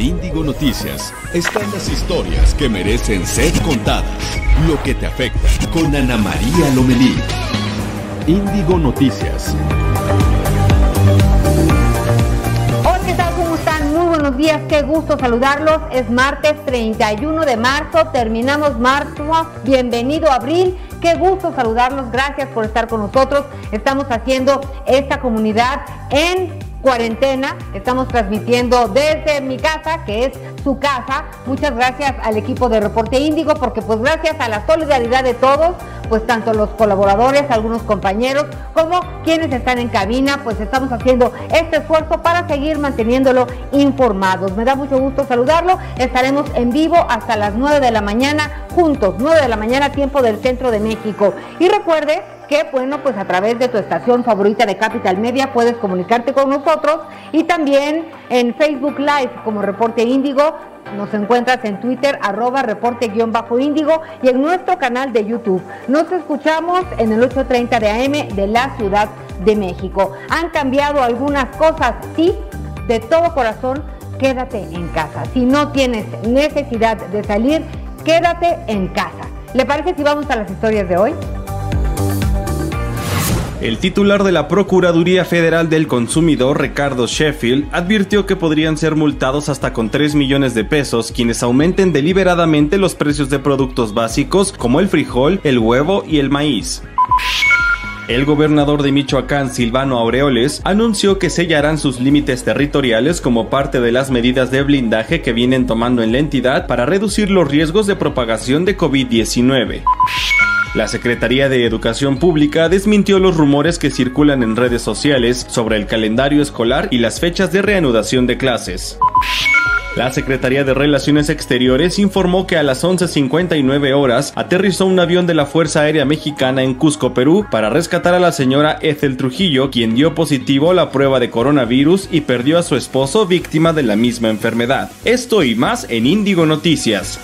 Índigo Noticias están las historias que merecen ser contadas. Lo que te afecta con Ana María Lomelí. Índigo Noticias. Hola, ¿qué tal? ¿Cómo están? Muy buenos días, qué gusto saludarlos. Es martes 31 de marzo, terminamos marzo. Bienvenido abril. Qué gusto saludarlos, gracias por estar con nosotros. Estamos haciendo esta comunidad en cuarentena. Estamos transmitiendo desde mi casa, que es su casa. Muchas gracias al equipo de Reporte Índigo, porque pues gracias a la solidaridad de todos, pues tanto los colaboradores, algunos compañeros, como quienes están en cabina, pues estamos haciendo este esfuerzo para seguir manteniéndolo informados. Me da mucho gusto saludarlo. Estaremos en vivo hasta las 9 de la mañana, juntos, 9 de la mañana, tiempo del centro de México. Y recuerde que bueno, pues a través de tu estación favorita de Capital Media puedes comunicarte con nosotros y también en Facebook Live como Reporte Índigo. Nos encuentras en Twitter, arroba reporte-índigo y en nuestro canal de YouTube. Nos escuchamos en el 8.30 de AM de la Ciudad de México. Han cambiado algunas cosas, sí, de todo corazón, quédate en casa. Si no tienes necesidad de salir, quédate en casa. ¿Le parece si vamos a las historias de hoy? El titular de la Procuraduría Federal del Consumidor, Ricardo Sheffield, advirtió que podrían ser multados hasta con 3 millones de pesos quienes aumenten deliberadamente los precios de productos básicos como el frijol, el huevo y el maíz. El gobernador de Michoacán, Silvano Aureoles, anunció que sellarán sus límites territoriales como parte de las medidas de blindaje que vienen tomando en la entidad para reducir los riesgos de propagación de COVID-19. La Secretaría de Educación Pública desmintió los rumores que circulan en redes sociales sobre el calendario escolar y las fechas de reanudación de clases. La Secretaría de Relaciones Exteriores informó que a las 11.59 horas aterrizó un avión de la Fuerza Aérea Mexicana en Cusco, Perú, para rescatar a la señora Ethel Trujillo, quien dio positivo la prueba de coronavirus y perdió a su esposo víctima de la misma enfermedad. Esto y más en Índigo Noticias.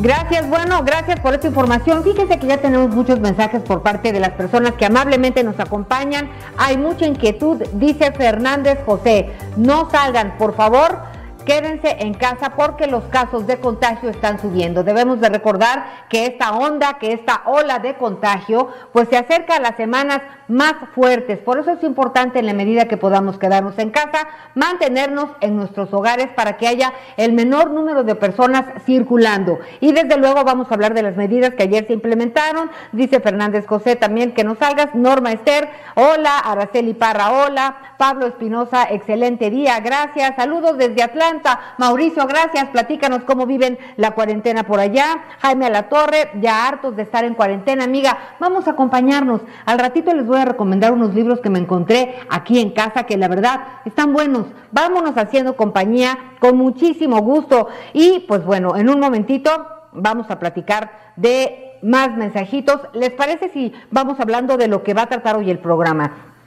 Gracias, bueno, gracias por esta información. Fíjense que ya tenemos muchos mensajes por parte de las personas que amablemente nos acompañan. Hay mucha inquietud, dice Fernández José. No salgan, por favor quédense en casa porque los casos de contagio están subiendo. Debemos de recordar que esta onda, que esta ola de contagio, pues se acerca a las semanas más fuertes. Por eso es importante en la medida que podamos quedarnos en casa, mantenernos en nuestros hogares para que haya el menor número de personas circulando. Y desde luego vamos a hablar de las medidas que ayer se implementaron. Dice Fernández José también que no salgas. Norma Esther, hola. Araceli Parra, hola. Pablo Espinosa, excelente día. Gracias. Saludos desde Atlanta. Mauricio, gracias. Platícanos cómo viven la cuarentena por allá. Jaime a la Torre, ya hartos de estar en cuarentena, amiga. Vamos a acompañarnos. Al ratito les voy a recomendar unos libros que me encontré aquí en casa que la verdad están buenos. Vámonos haciendo compañía con muchísimo gusto. Y pues bueno, en un momentito vamos a platicar de más mensajitos. ¿Les parece si vamos hablando de lo que va a tratar hoy el programa?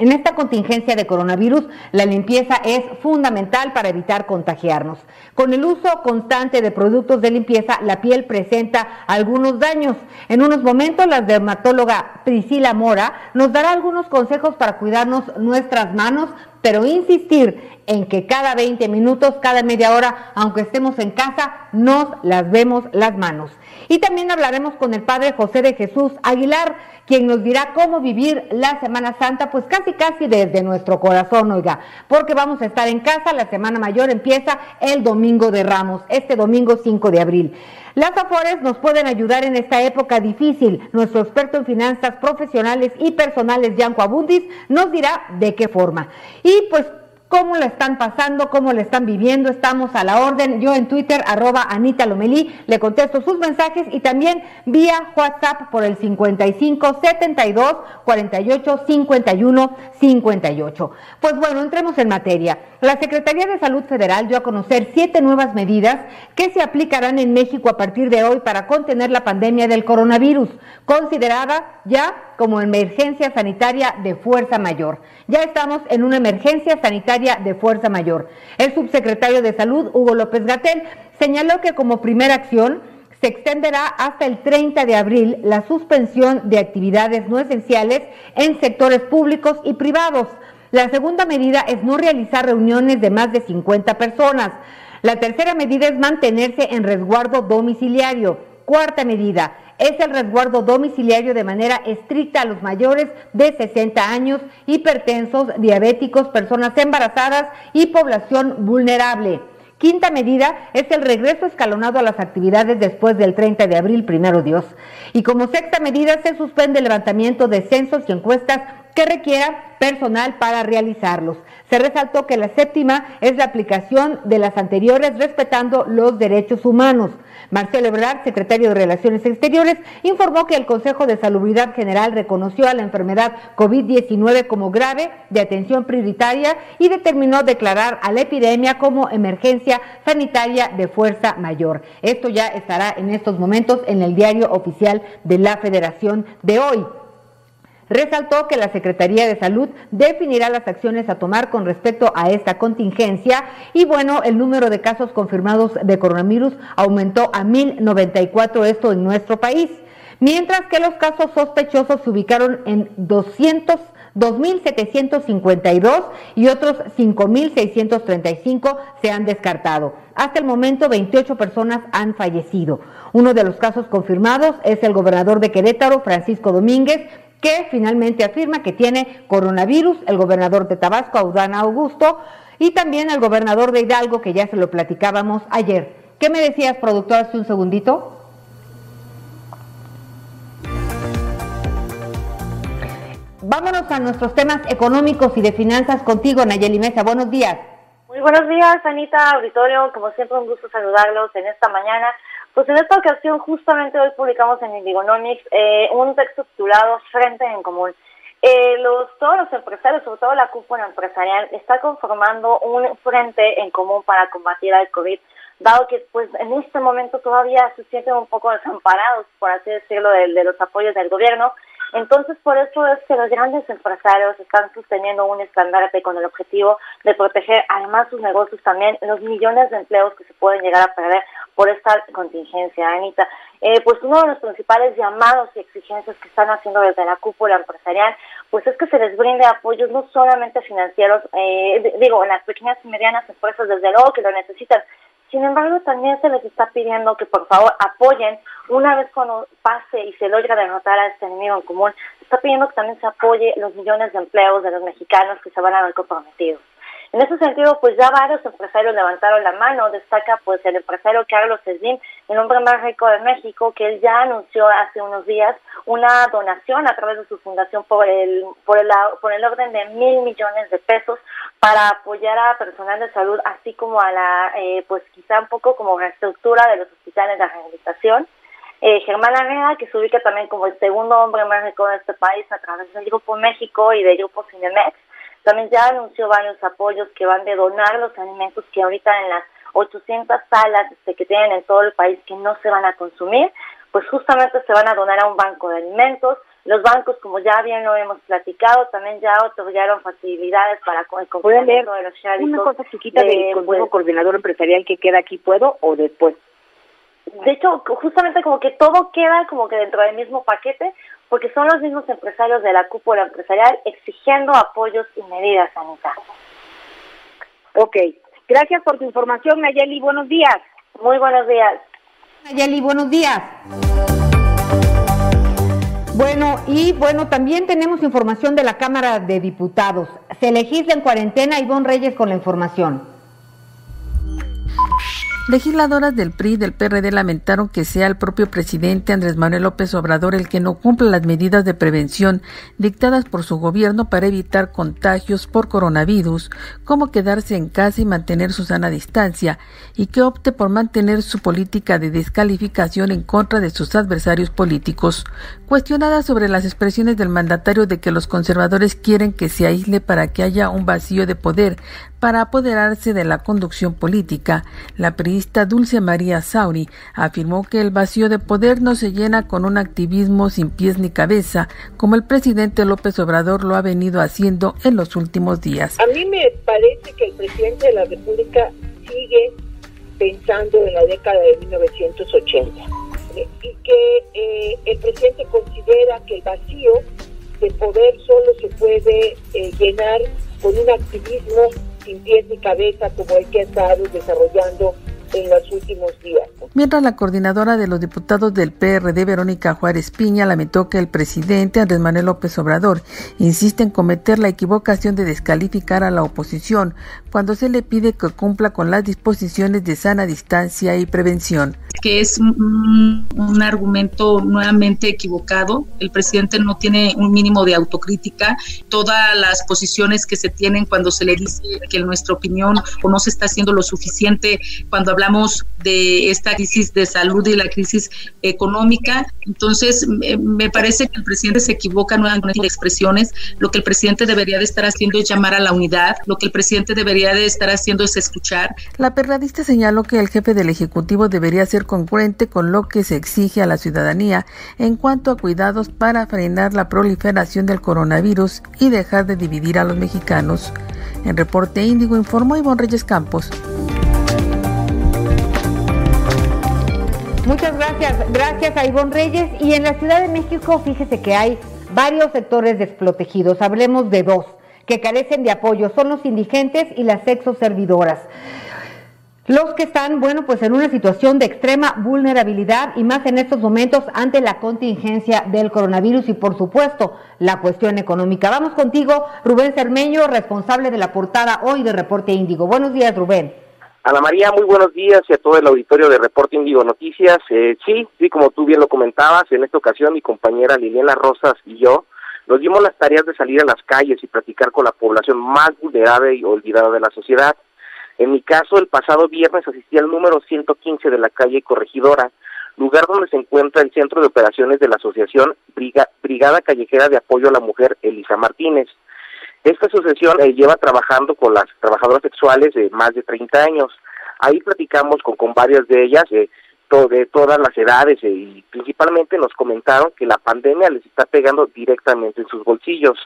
En esta contingencia de coronavirus, la limpieza es fundamental para evitar contagiarnos. Con el uso constante de productos de limpieza, la piel presenta algunos daños. En unos momentos, la dermatóloga Priscila Mora nos dará algunos consejos para cuidarnos nuestras manos, pero insistir en que cada 20 minutos, cada media hora, aunque estemos en casa, nos las vemos las manos. Y también hablaremos con el Padre José de Jesús Aguilar, quien nos dirá cómo vivir la Semana Santa, pues casi casi desde nuestro corazón, oiga, porque vamos a estar en casa, la Semana Mayor empieza el domingo de Ramos, este domingo 5 de abril. Las Afores nos pueden ayudar en esta época difícil. Nuestro experto en finanzas profesionales y personales, Yanco Abundis, nos dirá de qué forma. Y pues cómo la están pasando, cómo la están viviendo, estamos a la orden. Yo en Twitter, arroba Anita Lomelí, le contesto sus mensajes y también vía WhatsApp por el 55 72 48 51 58. Pues bueno, entremos en materia. La Secretaría de Salud Federal dio a conocer siete nuevas medidas que se aplicarán en México a partir de hoy para contener la pandemia del coronavirus, considerada ya como emergencia sanitaria de fuerza mayor. Ya estamos en una emergencia sanitaria de fuerza mayor. El subsecretario de Salud, Hugo López Gatel, señaló que como primera acción Se extenderá hasta el 30 de abril la suspensión de actividades no esenciales en sectores públicos y privados. La segunda medida es no realizar reuniones de más de 50 personas. La tercera medida es mantenerse en resguardo domiciliario. Cuarta medida es el resguardo domiciliario de manera estricta a los mayores de 60 años, hipertensos, diabéticos, personas embarazadas y población vulnerable. Quinta medida es el regreso escalonado a las actividades después del 30 de abril, primero Dios. Y como sexta medida se suspende el levantamiento de censos y encuestas que requiera personal para realizarlos. Se resaltó que la séptima es la aplicación de las anteriores respetando los derechos humanos. Marcelo Ebrard, secretario de Relaciones Exteriores, informó que el Consejo de Salubridad General reconoció a la enfermedad COVID-19 como grave de atención prioritaria y determinó declarar a la epidemia como emergencia sanitaria de fuerza mayor. Esto ya estará en estos momentos en el diario oficial de la Federación de hoy resaltó que la Secretaría de Salud definirá las acciones a tomar con respecto a esta contingencia y bueno, el número de casos confirmados de coronavirus aumentó a 1094 esto en nuestro país, mientras que los casos sospechosos se ubicaron en 200 2.752 y otros 5.635 se han descartado. Hasta el momento, 28 personas han fallecido. Uno de los casos confirmados es el gobernador de Querétaro, Francisco Domínguez, que finalmente afirma que tiene coronavirus, el gobernador de Tabasco, Audana Augusto, y también el gobernador de Hidalgo, que ya se lo platicábamos ayer. ¿Qué me decías, productor, hace un segundito? Vámonos a nuestros temas económicos y de finanzas contigo, Nayeli Mesa. Buenos días. Muy buenos días, Anita, auditorio. Como siempre, un gusto saludarlos en esta mañana. Pues en esta ocasión, justamente hoy publicamos en Indigonomics eh, un texto titulado Frente en Común. Eh, los, todos los empresarios, sobre todo la cúpula empresarial, está conformando un frente en común para combatir al COVID, dado que pues en este momento todavía se sienten un poco desamparados, por así decirlo, de, de los apoyos del gobierno. Entonces, por eso es que los grandes empresarios están sosteniendo un estandarte con el objetivo de proteger además sus negocios también, los millones de empleos que se pueden llegar a perder por esta contingencia, Anita. Eh, pues uno de los principales llamados y exigencias que están haciendo desde la cúpula empresarial, pues es que se les brinde apoyos no solamente financieros, eh, digo, en las pequeñas y medianas empresas desde luego que lo necesitan, sin embargo, también se les está pidiendo que por favor apoyen, una vez cuando pase y se logra derrotar a este enemigo en común, se está pidiendo que también se apoye los millones de empleos de los mexicanos que se van a ver comprometidos. En ese sentido, pues ya varios empresarios levantaron la mano. Destaca pues el empresario Carlos Slim, el hombre más rico de México, que él ya anunció hace unos días una donación a través de su fundación por el, por el, por el orden de mil millones de pesos para apoyar a personal de salud, así como a la, eh, pues quizá un poco como reestructura de los hospitales de rehabilitación. Eh, Germán Arrea, que se ubica también como el segundo hombre más rico de este país a través del Grupo México y del Grupo Cinemex, también ya anunció varios apoyos que van de donar los alimentos que ahorita en las 800 salas este, que tienen en todo el país que no se van a consumir, pues justamente se van a donar a un banco de alimentos. Los bancos, como ya bien lo hemos platicado, también ya otorgaron facilidades para el cumplimiento de los Una cosa chiquita del Consejo pues, Coordinador Empresarial que queda aquí, ¿puedo o después? De hecho, justamente como que todo queda como que dentro del mismo paquete, porque son los mismos empresarios de la cúpula empresarial exigiendo apoyos y medidas sanitarias. Ok, gracias por tu información, Nayeli. Buenos días. Muy buenos días. Nayeli, buenos días. Bueno, y bueno, también tenemos información de la Cámara de Diputados. Se legisla en cuarentena Ivonne Reyes con la información. Legisladoras del PRI y del PRD lamentaron que sea el propio presidente Andrés Manuel López Obrador el que no cumpla las medidas de prevención dictadas por su gobierno para evitar contagios por coronavirus, como quedarse en casa y mantener su sana distancia, y que opte por mantener su política de descalificación en contra de sus adversarios políticos. Cuestionada sobre las expresiones del mandatario de que los conservadores quieren que se aísle para que haya un vacío de poder para apoderarse de la conducción política, la periodista Dulce María Sauri afirmó que el vacío de poder no se llena con un activismo sin pies ni cabeza, como el presidente López Obrador lo ha venido haciendo en los últimos días. A mí me parece que el presidente de la República sigue pensando en la década de 1980 y que eh, el presidente considera que el vacío de poder solo se puede eh, llenar con un activismo sin cabeza como el que ha estado desarrollando en los últimos días. Mientras la coordinadora de los diputados del PRD, Verónica Juárez Piña, lamentó que el presidente Andrés Manuel López Obrador insiste en cometer la equivocación de descalificar a la oposición cuando se le pide que cumpla con las disposiciones de sana distancia y prevención. Que es un, un argumento nuevamente equivocado. El presidente no tiene un mínimo de autocrítica. Todas las posiciones que se tienen cuando se le dice que en nuestra opinión o no se está haciendo lo suficiente cuando hablamos de esta crisis de salud y la crisis económica. Entonces, me parece que el presidente se equivoca nuevamente en expresiones. Lo que el presidente debería de estar haciendo es llamar a la unidad. Lo que el presidente debería de estar haciendo es escuchar. La perradista señaló que el jefe del Ejecutivo debería ser concurrente con lo que se exige a la ciudadanía en cuanto a cuidados para frenar la proliferación del coronavirus y dejar de dividir a los mexicanos. En Reporte Índigo informó Ivonne Reyes Campos. Muchas gracias, gracias a Ivonne Reyes. Y en la Ciudad de México, fíjese que hay varios sectores desprotegidos. Hablemos de dos que carecen de apoyo, son los indigentes y las sexoservidoras. Los que están, bueno, pues en una situación de extrema vulnerabilidad y más en estos momentos ante la contingencia del coronavirus y por supuesto la cuestión económica. Vamos contigo, Rubén Cermeño, responsable de la portada hoy de Reporte Índigo. Buenos días, Rubén. Ana María, muy buenos días y a todo el auditorio de Reporte Índigo Noticias. Eh, sí, sí, como tú bien lo comentabas, en esta ocasión mi compañera Liliana Rosas y yo nos dimos las tareas de salir a las calles y platicar con la población más vulnerable y olvidada de la sociedad. En mi caso, el pasado viernes asistí al número 115 de la calle Corregidora, lugar donde se encuentra el centro de operaciones de la Asociación Brigada Callejera de Apoyo a la Mujer Elisa Martínez. Esta asociación eh, lleva trabajando con las trabajadoras sexuales de más de 30 años. Ahí platicamos con, varias de ellas eh, de todas las edades eh, y principalmente nos comentaron que la pandemia les está pegando directamente en sus bolsillos.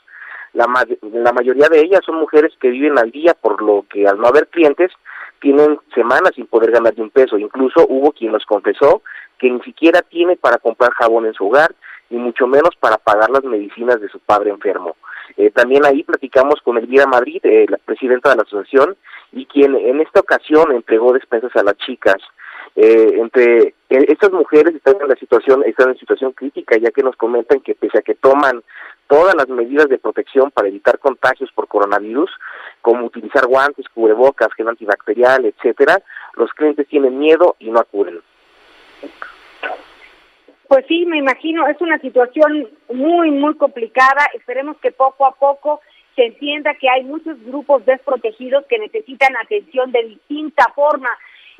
La, la mayoría de ellas son mujeres que viven al día, por lo que al no haber clientes tienen semanas sin poder ganar de un peso. Incluso hubo quien nos confesó que ni siquiera tiene para comprar jabón en su hogar, ni mucho menos para pagar las medicinas de su padre enfermo. Eh, también ahí platicamos con Elvira Madrid, eh, la presidenta de la asociación, y quien en esta ocasión entregó despensas a las chicas. Eh, entre eh, estas mujeres están en la situación están en situación crítica ya que nos comentan que pese a que toman todas las medidas de protección para evitar contagios por coronavirus como utilizar guantes cubrebocas gel antibacterial etcétera los clientes tienen miedo y no acuden pues sí, me imagino, es una situación muy, muy complicada. Esperemos que poco a poco se entienda que hay muchos grupos desprotegidos que necesitan atención de distinta forma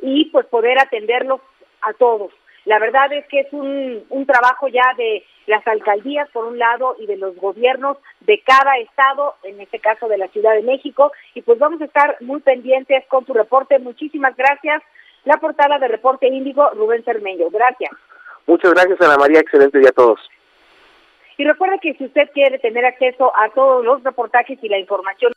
y pues poder atenderlos a todos. La verdad es que es un, un trabajo ya de las alcaldías, por un lado, y de los gobiernos de cada estado, en este caso de la Ciudad de México, y pues vamos a estar muy pendientes con tu reporte. Muchísimas gracias. La portada de Reporte Índigo, Rubén Cermeño. Gracias. Muchas gracias, Ana María. Excelente día a todos. Y recuerda que si usted quiere tener acceso a todos los reportajes y la información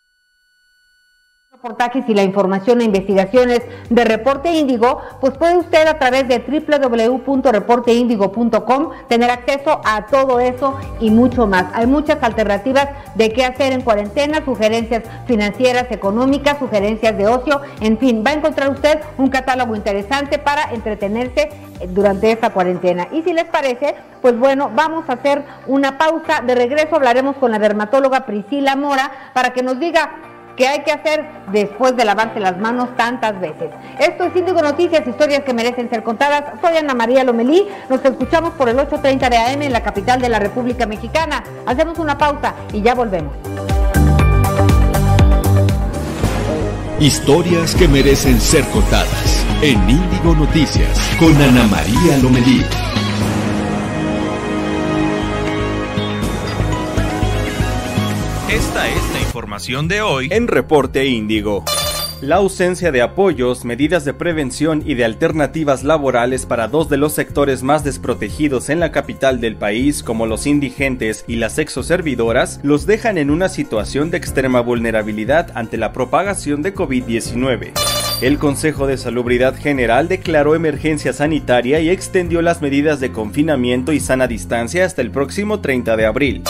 reportajes y la información e investigaciones de Reporte Índigo, pues puede usted a través de www.reporteindigo.com tener acceso a todo eso y mucho más. Hay muchas alternativas de qué hacer en cuarentena, sugerencias financieras, económicas, sugerencias de ocio, en fin, va a encontrar usted un catálogo interesante para entretenerse durante esta cuarentena. Y si les parece, pues bueno, vamos a hacer una pausa. De regreso hablaremos con la dermatóloga Priscila Mora para que nos diga que hay que hacer después de lavarse las manos tantas veces. Esto es Índigo Noticias, historias que merecen ser contadas. Soy Ana María Lomelí, nos escuchamos por el 8.30 de AM en la capital de la República Mexicana. Hacemos una pausa y ya volvemos. Historias que merecen ser contadas en Índigo Noticias con Ana María Lomelí. Esta es la información de hoy en Reporte Índigo. La ausencia de apoyos, medidas de prevención y de alternativas laborales para dos de los sectores más desprotegidos en la capital del país, como los indigentes y las exoservidoras, los dejan en una situación de extrema vulnerabilidad ante la propagación de COVID-19. El Consejo de Salubridad General declaró emergencia sanitaria y extendió las medidas de confinamiento y sana distancia hasta el próximo 30 de abril.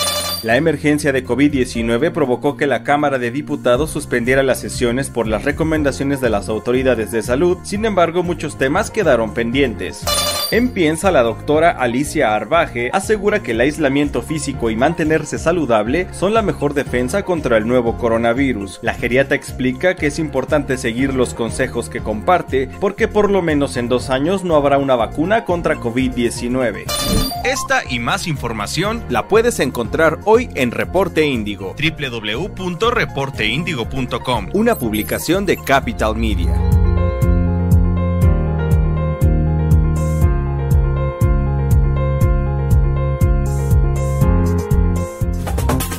La emergencia de COVID-19 provocó que la Cámara de Diputados suspendiera las sesiones por las recomendaciones de las autoridades de salud, sin embargo muchos temas quedaron pendientes. En Piensa, la doctora Alicia Arbaje asegura que el aislamiento físico y mantenerse saludable son la mejor defensa contra el nuevo coronavirus. La geriata explica que es importante seguir los consejos que comparte porque por lo menos en dos años no habrá una vacuna contra COVID-19. Esta y más información la puedes encontrar hoy en Reporte Índigo, www.reporteindigo.com, una publicación de Capital Media.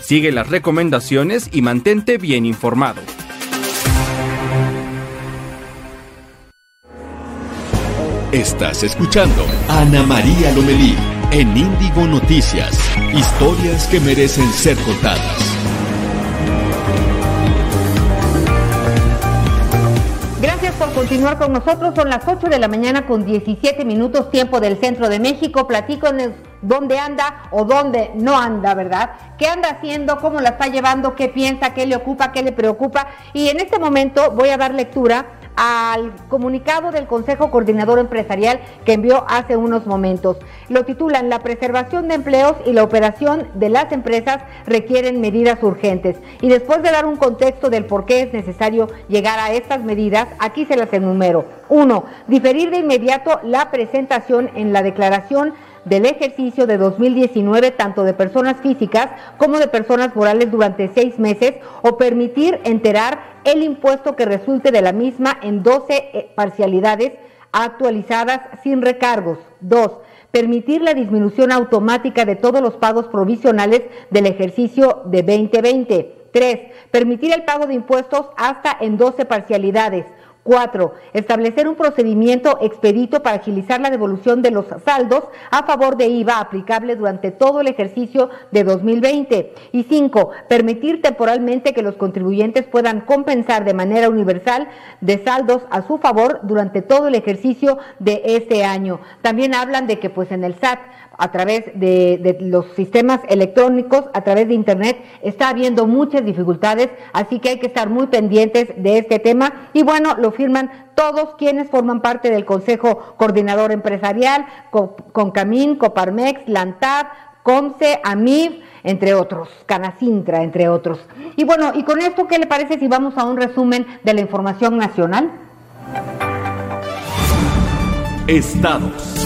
Sigue las recomendaciones y mantente bien informado. Estás escuchando a Ana María Lomelí en Índigo Noticias. Historias que merecen ser contadas. Gracias por continuar con nosotros. Son las 8 de la mañana con 17 minutos tiempo del centro de México. Platícanos dónde anda o dónde no anda, ¿verdad? ¿Qué anda haciendo? ¿Cómo la está llevando? ¿Qué piensa? ¿Qué le ocupa? ¿Qué le preocupa? Y en este momento voy a dar lectura al comunicado del Consejo Coordinador Empresarial que envió hace unos momentos. Lo titulan La preservación de empleos y la operación de las empresas requieren medidas urgentes. Y después de dar un contexto del por qué es necesario llegar a estas medidas, aquí se las enumero. Uno, diferir de inmediato la presentación en la declaración del ejercicio de 2019 tanto de personas físicas como de personas morales durante seis meses o permitir enterar el impuesto que resulte de la misma en 12 eh, parcialidades actualizadas sin recargos. Dos, permitir la disminución automática de todos los pagos provisionales del ejercicio de 2020. Tres, permitir el pago de impuestos hasta en 12 parcialidades. Cuatro, establecer un procedimiento expedito para agilizar la devolución de los saldos a favor de IVA aplicable durante todo el ejercicio de 2020. Y cinco, permitir temporalmente que los contribuyentes puedan compensar de manera universal de saldos a su favor durante todo el ejercicio de este año. También hablan de que pues en el SAT a través de, los sistemas electrónicos, a través de Internet, está habiendo muchas dificultades, así que hay que estar muy pendientes de este tema. Y bueno, lo firman todos quienes forman parte del Consejo Coordinador Empresarial, Concamín, Coparmex, Lantad, COMSE, AMIF, entre otros, Canacintra, entre otros. Y bueno, y con esto, ¿qué le parece si vamos a un resumen de la información nacional? Estados.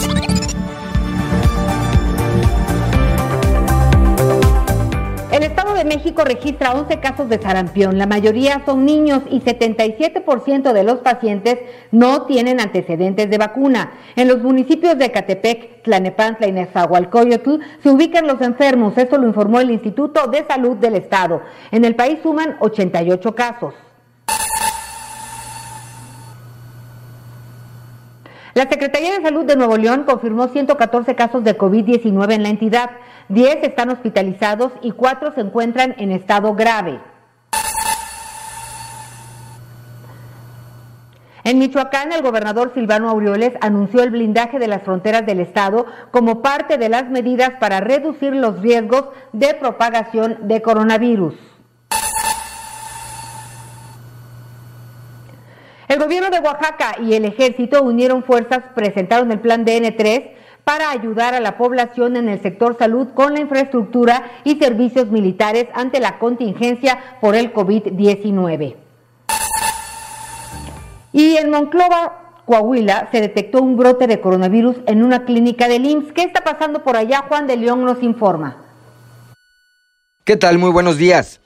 México registra 11 casos de sarampión. La mayoría son niños y 77% de los pacientes no tienen antecedentes de vacuna. En los municipios de Catepec, Tlanepantla y Nezahualcóyotl se ubican los enfermos. Eso lo informó el Instituto de Salud del Estado. En el país suman 88 casos. La Secretaría de Salud de Nuevo León confirmó 114 casos de COVID-19 en la entidad. 10 están hospitalizados y 4 se encuentran en estado grave. En Michoacán, el gobernador Silvano Aureoles anunció el blindaje de las fronteras del estado como parte de las medidas para reducir los riesgos de propagación de coronavirus. El gobierno de Oaxaca y el ejército unieron fuerzas, presentaron el plan DN3 para ayudar a la población en el sector salud con la infraestructura y servicios militares ante la contingencia por el COVID-19. Y en Monclova, Coahuila, se detectó un brote de coronavirus en una clínica del IMSS. ¿Qué está pasando por allá? Juan de León nos informa. ¿Qué tal? Muy buenos días.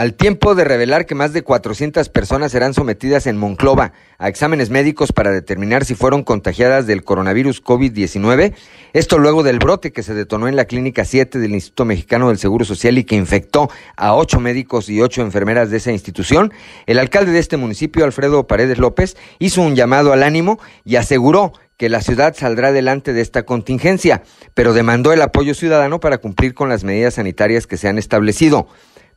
Al tiempo de revelar que más de 400 personas serán sometidas en Monclova a exámenes médicos para determinar si fueron contagiadas del coronavirus COVID-19, esto luego del brote que se detonó en la Clínica 7 del Instituto Mexicano del Seguro Social y que infectó a ocho médicos y ocho enfermeras de esa institución, el alcalde de este municipio, Alfredo Paredes López, hizo un llamado al ánimo y aseguró que la ciudad saldrá adelante de esta contingencia, pero demandó el apoyo ciudadano para cumplir con las medidas sanitarias que se han establecido.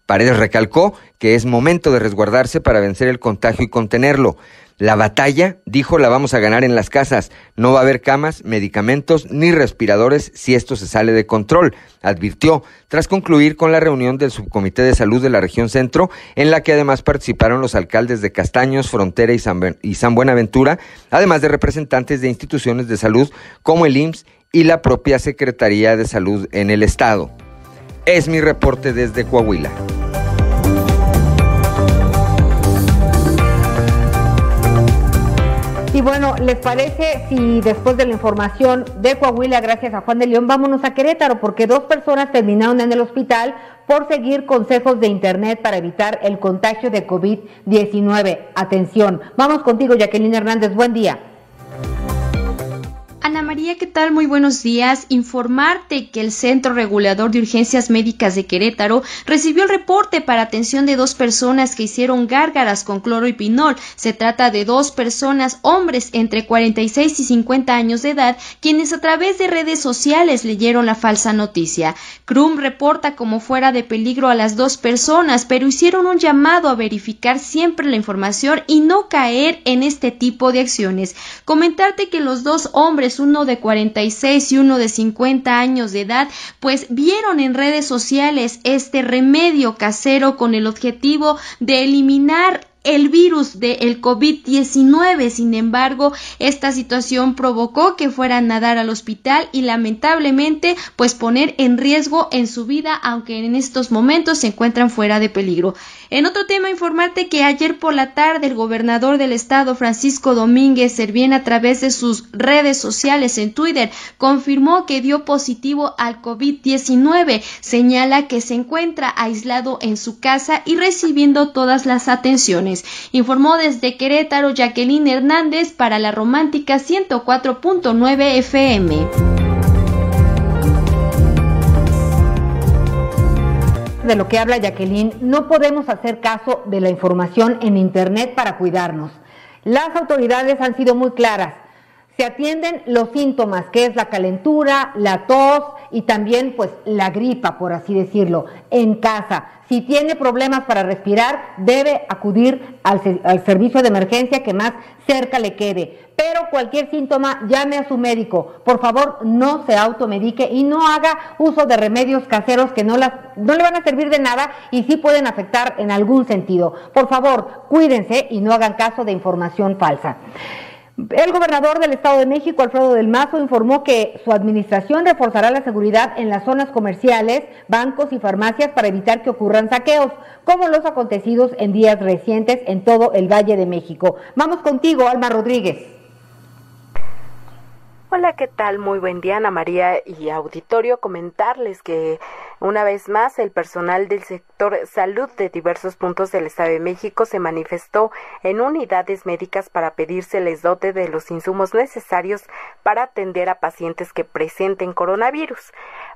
Paredes recalcó que es momento de resguardarse para vencer el contagio y contenerlo. La batalla, dijo, la vamos a ganar en las casas. No va a haber camas, medicamentos ni respiradores si esto se sale de control, advirtió, tras concluir con la reunión del Subcomité de Salud de la región centro, en la que además participaron los alcaldes de Castaños, Frontera y San, y San Buenaventura, además de representantes de instituciones de salud como el IMSS y la propia Secretaría de Salud en el Estado. Es mi reporte desde Coahuila. Y bueno, ¿les parece si después de la información de Coahuila, gracias a Juan de León, vámonos a Querétaro? Porque dos personas terminaron en el hospital por seguir consejos de Internet para evitar el contagio de COVID-19. Atención. Vamos contigo, Jacqueline Hernández. Buen día. Ana María, ¿qué tal? Muy buenos días. Informarte que el Centro Regulador de Urgencias Médicas de Querétaro recibió el reporte para atención de dos personas que hicieron gárgaras con cloro y pinol. Se trata de dos personas, hombres entre 46 y 50 años de edad, quienes a través de redes sociales leyeron la falsa noticia. Krum reporta como fuera de peligro a las dos personas, pero hicieron un llamado a verificar siempre la información y no caer en este tipo de acciones. Comentarte que los dos hombres uno de 46 y uno de 50 años de edad, pues vieron en redes sociales este remedio casero con el objetivo de eliminar el virus del COVID-19. Sin embargo, esta situación provocó que fueran a dar al hospital y lamentablemente pues poner en riesgo en su vida, aunque en estos momentos se encuentran fuera de peligro. En otro tema, informarte que ayer por la tarde el gobernador del estado, Francisco Domínguez Servién, a través de sus redes sociales en Twitter, confirmó que dio positivo al COVID-19. Señala que se encuentra aislado en su casa y recibiendo todas las atenciones. Informó desde Querétaro Jacqueline Hernández para la Romántica 104.9 FM. de lo que habla Jacqueline, no podemos hacer caso de la información en Internet para cuidarnos. Las autoridades han sido muy claras. Se atienden los síntomas, que es la calentura, la tos y también pues la gripa, por así decirlo, en casa. Si tiene problemas para respirar, debe acudir al, servicio de emergencia que más cerca le quede pero cualquier síntoma llame a su médico. Por favor, no se automedique y no haga uso de remedios caseros que no, no le van a servir de nada y sí pueden afectar en algún sentido. Por favor, cuídense y no hagan caso de información falsa. El gobernador del Estado de México, Alfredo del Mazo, informó que su administración reforzará la seguridad en las zonas comerciales, bancos y farmacias para evitar que ocurran saqueos, como los acontecidos en días recientes en todo el Valle de México. Vamos contigo, Alma Rodríguez. Hola, ¿qué tal? Muy buen día, Ana María y auditorio. Comentarles que una vez más el personal del sector salud de diversos puntos del Estado de México se manifestó en unidades médicas para pedírseles dote de los insumos necesarios para atender a pacientes que presenten coronavirus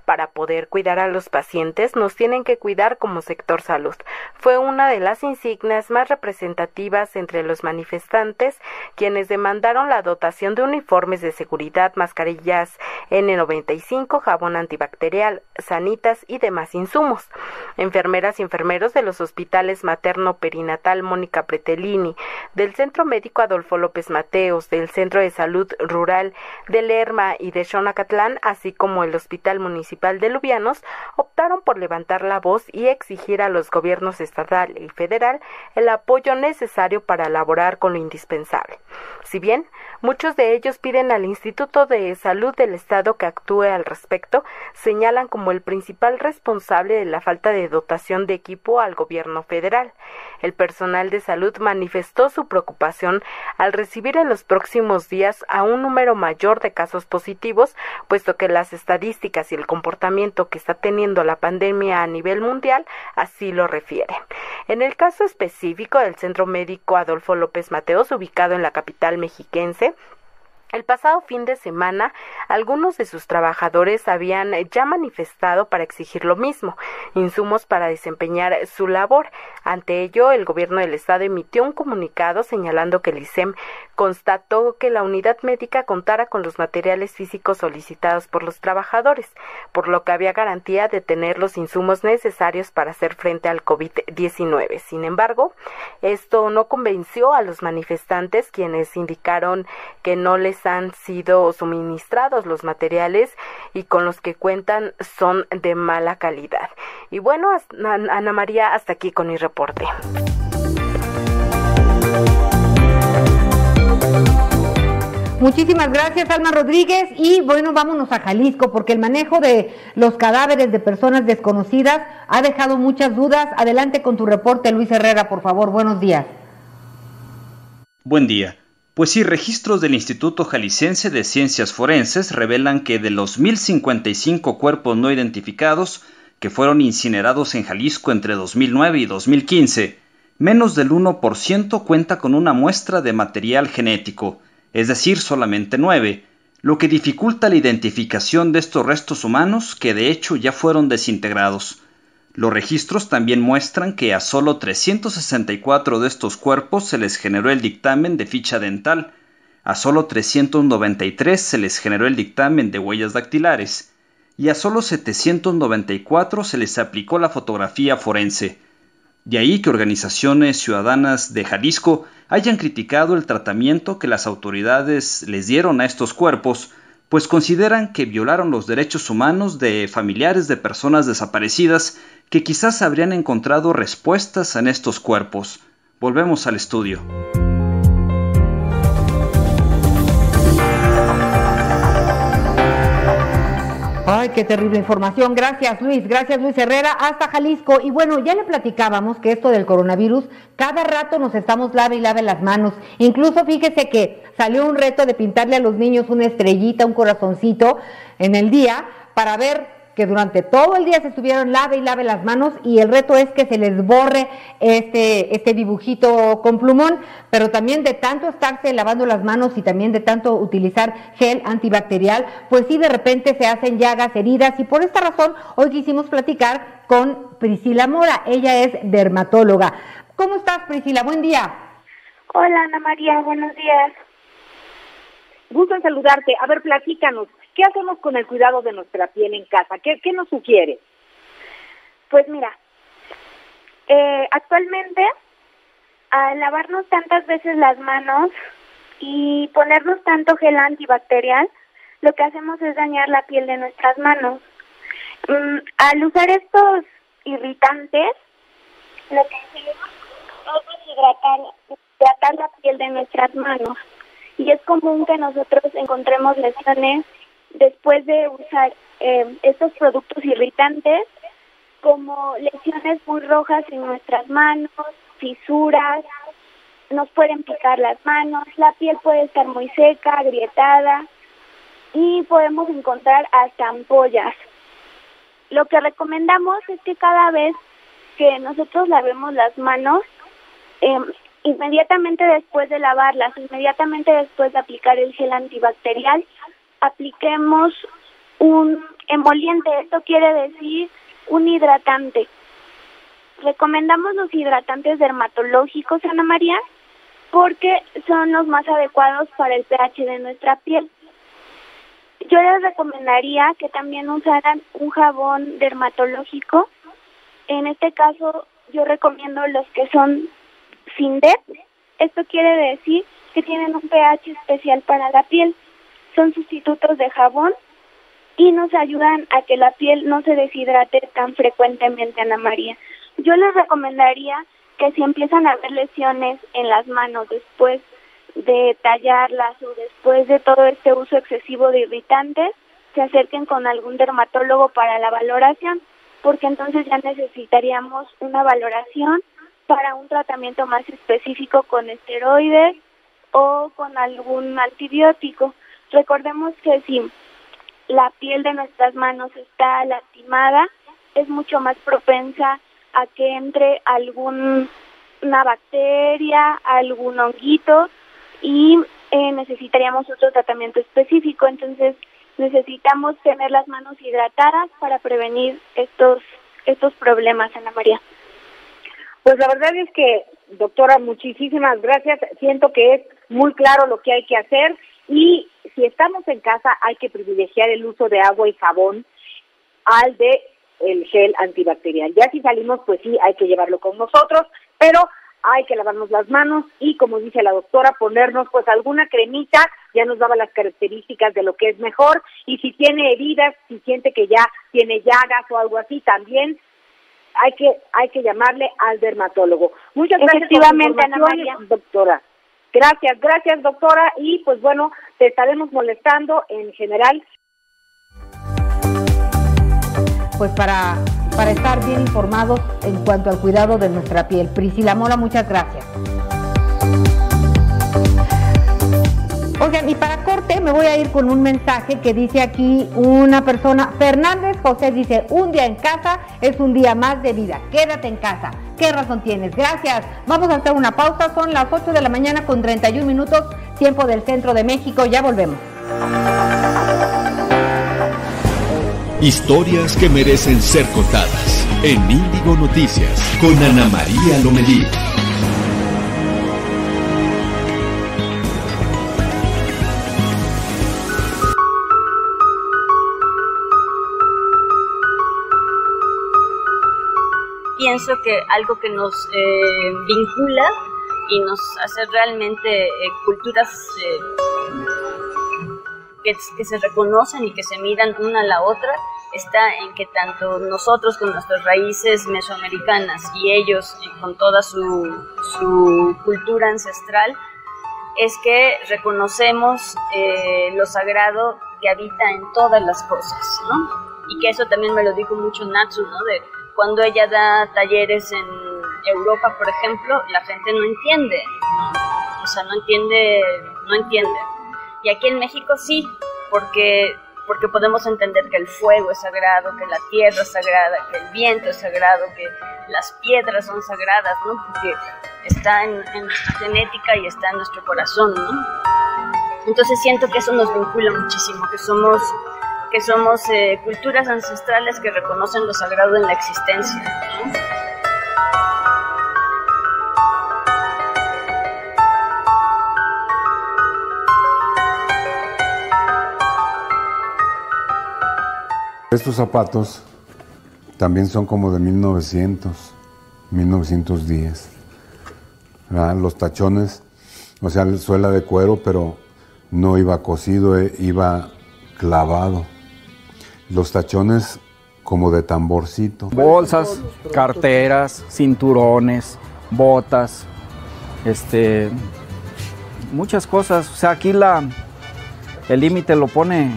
para poder cuidar a los pacientes nos tienen que cuidar como sector salud. Fue una de las insignias más representativas entre los manifestantes quienes demandaron la dotación de uniformes de seguridad, mascarillas N95, jabón antibacterial, sanitas y demás insumos. Enfermeras y enfermeros de los hospitales materno perinatal Mónica Pretelini, del Centro Médico Adolfo López Mateos, del Centro de Salud Rural de Lerma y de Xonacatlán, así como el Hospital Municipal de Lubianos optaron por levantar la voz y exigir a los gobiernos estatal y federal el apoyo necesario para elaborar con lo indispensable. Si bien muchos de ellos piden al Instituto de Salud del Estado que actúe al respecto, señalan como el principal responsable de la falta de dotación de equipo al gobierno federal. El personal de salud manifestó su preocupación al recibir en los próximos días a un número mayor de casos positivos, puesto que las estadísticas y el comportamiento que está teniendo la pandemia a nivel mundial así lo refiere. En el caso específico del Centro Médico Adolfo López Mateos, ubicado en la capital mexiquense, ¿vale? El pasado fin de semana, algunos de sus trabajadores habían ya manifestado para exigir lo mismo, insumos para desempeñar su labor. Ante ello, el gobierno del estado emitió un comunicado señalando que el ISEM constató que la unidad médica contara con los materiales físicos solicitados por los trabajadores, por lo que había garantía de tener los insumos necesarios para hacer frente al COVID-19. Sin embargo, esto no convenció a los manifestantes quienes indicaron que no les han sido suministrados los materiales y con los que cuentan son de mala calidad. Y bueno, Ana María, hasta aquí con mi reporte. Muchísimas gracias, Alma Rodríguez. Y bueno, vámonos a Jalisco, porque el manejo de los cadáveres de personas desconocidas ha dejado muchas dudas. Adelante con tu reporte, Luis Herrera, por favor. Buenos días. Buen día. Pues sí, registros del Instituto Jalisciense de Ciencias Forenses revelan que de los 1.055 cuerpos no identificados que fueron incinerados en Jalisco entre 2009 y 2015, menos del 1% cuenta con una muestra de material genético, es decir, solamente 9, lo que dificulta la identificación de estos restos humanos que de hecho ya fueron desintegrados. Los registros también muestran que a solo 364 de estos cuerpos se les generó el dictamen de ficha dental, a solo 393 se les generó el dictamen de huellas dactilares y a solo 794 se les aplicó la fotografía forense. De ahí que organizaciones ciudadanas de Jalisco hayan criticado el tratamiento que las autoridades les dieron a estos cuerpos, pues consideran que violaron los derechos humanos de familiares de personas desaparecidas que quizás habrían encontrado respuestas en estos cuerpos. Volvemos al estudio. Ay, qué terrible información. Gracias, Luis. Gracias, Luis Herrera. Hasta Jalisco. Y bueno, ya le platicábamos que esto del coronavirus, cada rato nos estamos lave y lave las manos. Incluso fíjese que salió un reto de pintarle a los niños una estrellita, un corazoncito en el día para ver que durante todo el día se estuvieron lave y lave las manos y el reto es que se les borre este, este dibujito con plumón, pero también de tanto estarse lavando las manos y también de tanto utilizar gel antibacterial, pues sí de repente se hacen llagas, heridas y por esta razón hoy quisimos platicar con Priscila Mora, ella es dermatóloga. ¿Cómo estás Priscila? Buen día. Hola Ana María, buenos días. Gusto en saludarte. A ver, platícanos. ¿Qué hacemos con el cuidado de nuestra piel en casa? ¿Qué, nos sugiere? Pues mira, eh, actualmente al lavarnos tantas veces las manos y ponernos tanto gel antibacterial, lo que hacemos es dañar la piel de nuestras manos. Mm, al usar estos irritantes, lo que hacemos es deshidratar, hidratar la piel de nuestras manos. Y es común que nosotros encontremos lesiones después de usar eh, estos productos irritantes como lesiones muy rojas en nuestras manos, fisuras, nos pueden picar las manos, la piel puede estar muy seca, agrietada y podemos encontrar hasta ampollas. Lo que recomendamos es que cada vez que nosotros lavemos las manos, eh, inmediatamente después de lavarlas, inmediatamente después de aplicar el gel antibacterial, apliquemos un emoliente, esto quiere decir un hidratante. Recomendamos los hidratantes dermatológicos, Ana María, porque son los más adecuados para el pH de nuestra piel. Yo les recomendaría que también usaran un jabón dermatológico. En este caso, yo recomiendo los que son sin DEP. Esto quiere decir que tienen un pH especial para la piel son sustitutos de jabón y nos ayudan a que la piel no se deshidrate tan frecuentemente, Ana María. Yo les recomendaría que si empiezan a ver lesiones en las manos después de tallarlas o después de todo este uso excesivo de irritantes, se acerquen con algún dermatólogo para la valoración, porque entonces ya necesitaríamos una valoración para un tratamiento más específico con esteroides o con algún antibiótico. Recordemos que si la piel de nuestras manos está lastimada, es mucho más propensa a que entre algún una bacteria, algún honguito y eh, necesitaríamos otro tratamiento específico. Entonces necesitamos tener las manos hidratadas para prevenir estos estos problemas, Ana María. Pues la verdad es que, doctora, muchísimas gracias. Siento que es muy claro lo que hay que hacer y si estamos en casa hay que privilegiar el uso de agua y jabón al de el gel antibacterial. Ya si salimos, pues sí, hay que llevarlo con nosotros, pero hay que lavarnos las manos y, como dice la doctora, ponernos pues alguna cremita, ya nos daba las características de lo que es mejor, y si tiene heridas, si siente que ya tiene llagas o algo así, también hay que hay que llamarle al dermatólogo. Muchas gracias Efectivamente, Ana María. doctora. Gracias, gracias, doctora, y pues bueno, te estaremos molestando en general pues para, para estar bien informados en cuanto al cuidado de nuestra piel. Priscila Mora, muchas gracias. Oigan, y para corte me voy a ir con un mensaje que dice aquí una persona, Fernández José dice, un día en casa es un día más de vida, quédate en casa. ¿Qué razón tienes? Gracias. Vamos a hacer una pausa, son las 8 de la mañana con 31 minutos, tiempo del centro de México, ya volvemos. Historias que merecen ser contadas en Índigo Noticias con Ana María Lomelí. Pienso que algo que nos eh, vincula y nos hace realmente eh, culturas eh, que, se reconocen y que se miran una a la otra está en que tanto nosotros con nuestras raíces mesoamericanas y ellos con toda su, su cultura ancestral, es que reconocemos eh, lo sagrado que habita en todas las cosas, ¿no? Y que eso también me lo dijo mucho Natsu, ¿no? De cuando ella da talleres en Europa, por ejemplo, la gente no entiende, o sea, no entiende, no entiende. Y aquí en México sí, porque, porque podemos entender que el fuego es sagrado, que la tierra es sagrada, que el viento es sagrado, que las piedras son sagradas, ¿no? Porque está en, nuestra genética y está en nuestro corazón, ¿no? Entonces siento que eso nos vincula muchísimo, que somos que somos eh, culturas ancestrales que reconocen lo sagrado en la existencia. Estos zapatos también son como de 1900, 1910. Los tachones, o sea, suela de cuero, pero no iba cosido, eh, iba clavado. Los tachones como de tamborcito. Bolsas, carteras, cinturones, botas, este, muchas cosas. O sea, aquí la, el límite lo pone,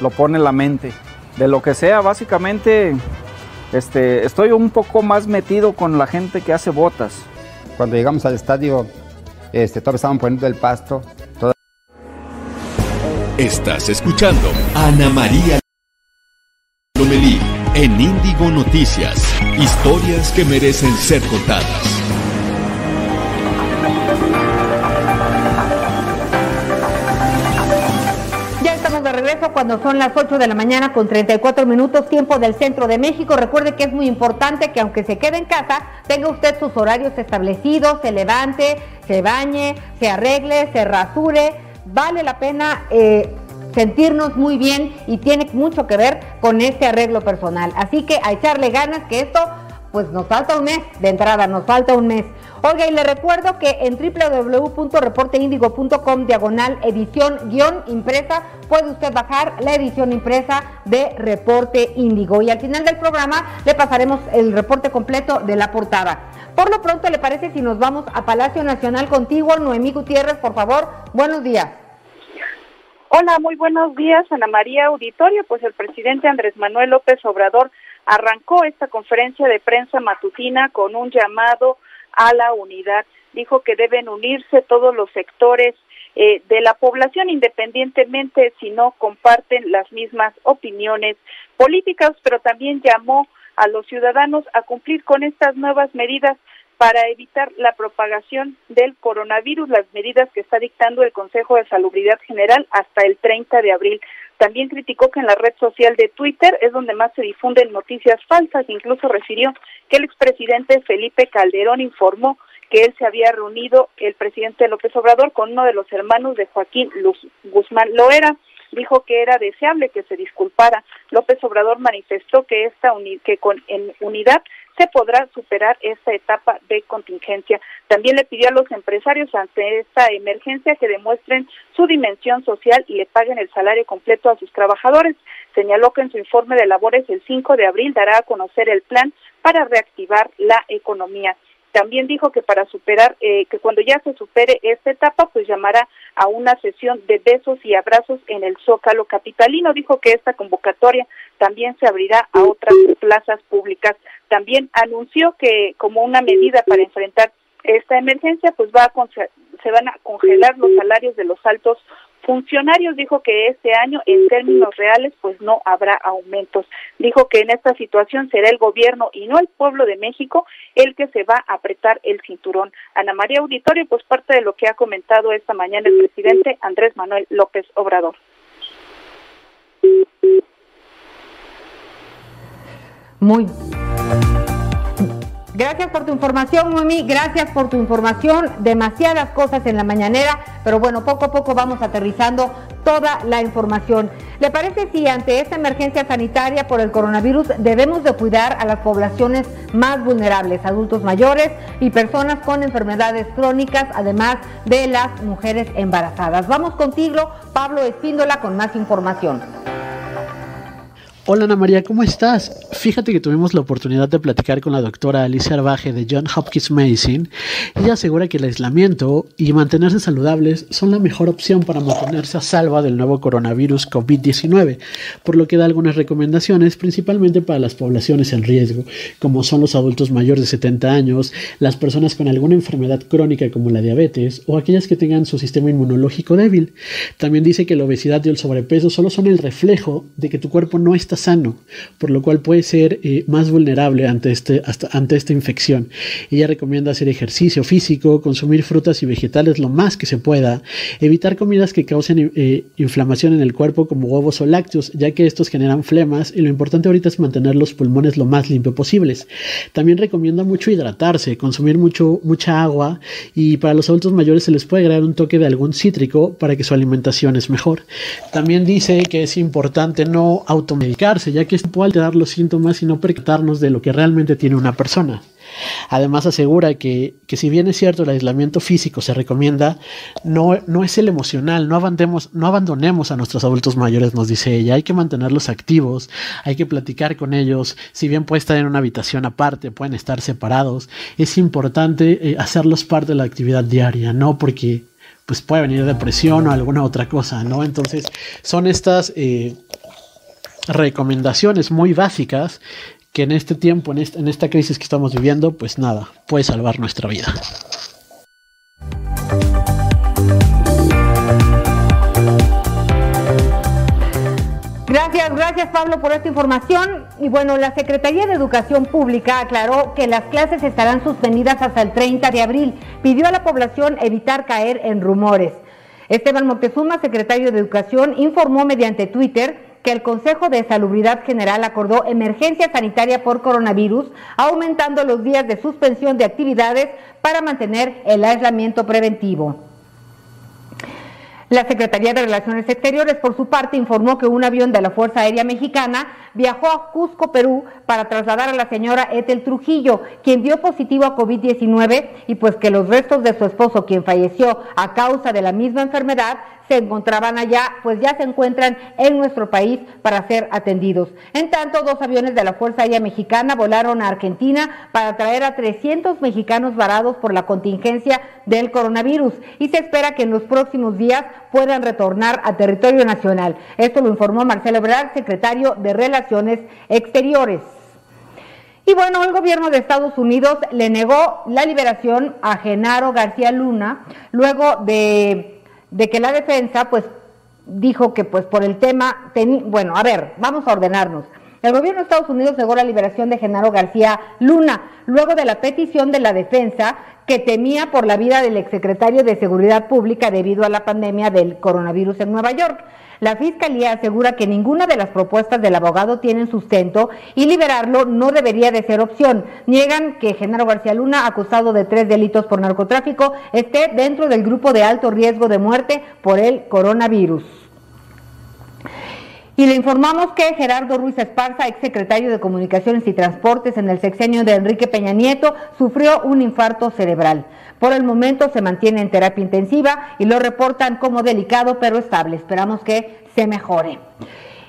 lo pone la mente de lo que sea, básicamente este, estoy un poco más metido con la gente que hace botas. Cuando llegamos al estadio, este, todos estaban poniendo el pasto. Estás escuchando Ana María Lomelí en Índigo Noticias. Historias que merecen ser contadas. regreso cuando son las 8 de la mañana con 34 minutos tiempo del centro de México. Recuerde que es muy importante que aunque se quede en casa, tenga usted sus horarios establecidos, se levante, se bañe, se arregle, se rasure. Vale la pena eh, sentirnos muy bien y tiene mucho que ver con este arreglo personal. Así que a echarle ganas que esto pues nos falta un mes de entrada, nos falta un mes. Oiga, y le recuerdo que en www.reporteindigo.com diagonal edición guion impresa puede usted bajar la edición impresa de Reporte Índigo. Y al final del programa le pasaremos el reporte completo de la portada. Por lo pronto, ¿le parece si nos vamos a Palacio Nacional contigo, Noemí Gutiérrez, por favor? Buenos días. Hola, muy buenos días, Ana María Auditorio. Pues el presidente Andrés Manuel López Obrador arrancó esta conferencia de prensa matutina con un llamado a la unidad. Dijo que deben unirse todos los sectores eh, de la población, independientemente si no comparten las mismas opiniones políticas, pero también llamó a los ciudadanos a cumplir con estas nuevas medidas para evitar la propagación del coronavirus, las medidas que está dictando el Consejo de Salubridad General hasta el 30 de abril. También criticó que en la red social de Twitter es donde más se difunden noticias falsas. Incluso refirió que el expresidente Felipe Calderón informó que él se había reunido, el presidente López Obrador, con uno de los hermanos de Joaquín Luz, Guzmán Loera. Dijo que era deseable que se disculpara. López Obrador manifestó que esta que con en unidad se podrá superar esta etapa de contingencia. También le pidió a los empresarios ante esta emergencia que demuestren su dimensión social y le paguen el salario completo a sus trabajadores. Señaló que en su informe de labores el 5 de abril dará a conocer el plan para reactivar la economía. También dijo que para superar, eh, que cuando ya se supere esta etapa, pues llamará a una sesión de besos y abrazos en el Zócalo Capitalino. Dijo que esta convocatoria también se abrirá a otras plazas públicas. También anunció que como una medida para enfrentar esta emergencia, pues va a se van a congelar los salarios de los altos funcionarios. Dijo que este año, en términos reales, pues no habrá aumentos. Dijo que en esta situación será el gobierno y no el pueblo de México el que se va a apretar el cinturón. Ana María Auditorio, pues parte de lo que ha comentado esta mañana el presidente Andrés Manuel López Obrador. Muy. Gracias por tu información, Mami. Gracias por tu información. Demasiadas cosas en la mañanera, pero bueno, poco a poco vamos aterrizando toda la información. ¿Le parece si ante esta emergencia sanitaria por el coronavirus debemos de cuidar a las poblaciones más vulnerables, adultos mayores y personas con enfermedades crónicas, además de las mujeres embarazadas? Vamos contigo, Pablo Espíndola, con más información. Hola Ana María, ¿cómo estás? Fíjate que tuvimos la oportunidad de platicar con la doctora Alicia Arbaje de John Hopkins Medicine. Ella asegura que el aislamiento y mantenerse saludables son la mejor opción para mantenerse a salvo del nuevo coronavirus COVID-19, por lo que da algunas recomendaciones principalmente para las poblaciones en riesgo, como son los adultos mayores de 70 años, las personas con alguna enfermedad crónica como la diabetes o aquellas que tengan su sistema inmunológico débil. También dice que la obesidad y el sobrepeso solo son el reflejo de que tu cuerpo no está sano, por lo cual puede ser eh, más vulnerable ante, este, hasta, ante esta infección. Ella recomienda hacer ejercicio físico, consumir frutas y vegetales lo más que se pueda, evitar comidas que causen eh, inflamación en el cuerpo como huevos o lácteos, ya que estos generan flemas y lo importante ahorita es mantener los pulmones lo más limpio posibles. También recomienda mucho hidratarse, consumir mucho, mucha agua y para los adultos mayores se les puede agregar un toque de algún cítrico para que su alimentación es mejor. También dice que es importante no automedicar ya que esto puede alterar los síntomas y no percatarnos de lo que realmente tiene una persona. Además asegura que, si bien es cierto el aislamiento físico se recomienda, no, no es el emocional, no, abandonemos, no abandonemos a nuestros adultos mayores, nos dice ella, hay que mantenerlos activos, hay que platicar con ellos, si bien puede estar en una habitación aparte, pueden estar separados, es importante eh, hacerlos parte de la actividad diaria, no porque pues puede venir depresión o alguna otra cosa, ¿no? Entonces son estas... Eh, recomendaciones muy básicas que en este tiempo, en esta, crisis que estamos viviendo, pues nada, puede salvar nuestra vida. Gracias, gracias Pablo por esta información. Y bueno, la Secretaría de Educación Pública aclaró que las clases estarán suspendidas hasta el 30 de abril. Pidió a la población evitar caer en rumores. Esteban Montezuma, secretario de Educación, informó mediante Twitter que el Consejo de Salubridad General acordó emergencia sanitaria por coronavirus, aumentando los días de suspensión de actividades para mantener el aislamiento preventivo. La Secretaría de Relaciones Exteriores, por su parte, informó que un avión de la Fuerza Aérea Mexicana viajó a Cusco, Perú, para trasladar a la señora Ethel Trujillo, quien dio positivo a COVID-19 y pues que los restos de su esposo, quien falleció a causa de la misma enfermedad, se encontraban allá, pues ya se encuentran en nuestro país para ser atendidos. En tanto, dos aviones de la Fuerza Aérea Mexicana volaron a Argentina para traer a 300 mexicanos varados por la contingencia del coronavirus y se espera que en los próximos días puedan retornar a territorio nacional. Esto lo informó Marcelo Ebrard, secretario de Relaciones Exteriores. Y bueno, el gobierno de Estados Unidos le negó la liberación a Genaro García Luna luego de de que la defensa pues dijo que pues por el tema, bueno, a ver, vamos a ordenarnos. El gobierno de Estados Unidos negó la liberación de Genaro García Luna, luego de la petición de la defensa que temía por la vida del exsecretario de Seguridad Pública debido a la pandemia del coronavirus en Nueva York. La Fiscalía asegura que ninguna de las propuestas del abogado tienen sustento y liberarlo no debería de ser opción. Niegan que Genaro García Luna, acusado de tres delitos por narcotráfico, esté dentro del grupo de alto riesgo de muerte por el coronavirus. Y le informamos que Gerardo Ruiz Esparza, exsecretario de Comunicaciones y Transportes en el sexenio de Enrique Peña Nieto, sufrió un infarto cerebral. Por el momento se mantiene en terapia intensiva y lo reportan como delicado pero estable. Esperamos que se mejore.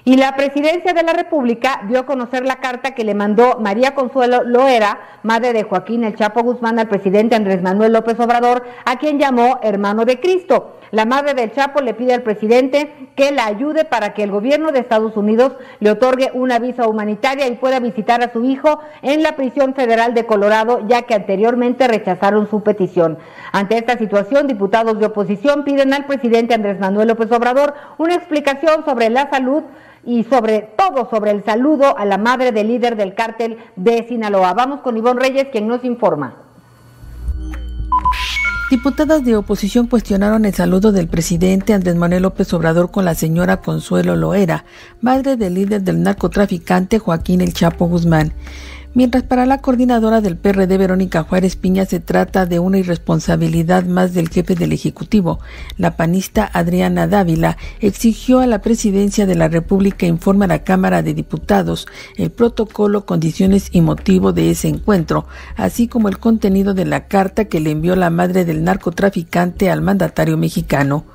Y la presidencia de la República dio a conocer la carta que le mandó María Consuelo Loera, madre de Joaquín El Chapo Guzmán, al presidente Andrés Manuel López Obrador, a quien llamó hermano de Cristo. La madre del Chapo le pide al presidente que la ayude para que el gobierno de Estados Unidos le otorgue una visa humanitaria y pueda visitar a su hijo en la prisión federal de Colorado, ya que anteriormente rechazaron su petición. Ante esta situación, diputados de oposición piden al presidente Andrés Manuel López Obrador una explicación sobre la salud y sobre todo sobre el saludo a la madre del líder del cártel de Sinaloa. Vamos con Ivonne Reyes, quien nos informa. Diputadas de oposición cuestionaron el saludo del presidente Andrés Manuel López Obrador con la señora Consuelo Loera, madre del líder del narcotraficante Joaquín El Chapo Guzmán. Mientras para la coordinadora del PRD, Verónica Juárez Piña, se trata de una irresponsabilidad más del jefe del Ejecutivo, la panista Adriana Dávila exigió a la presidencia de la República informe a la Cámara de Diputados el protocolo, condiciones y motivo de ese encuentro, así como el contenido de la carta que le envió la madre del narcotraficante al mandatario mexicano.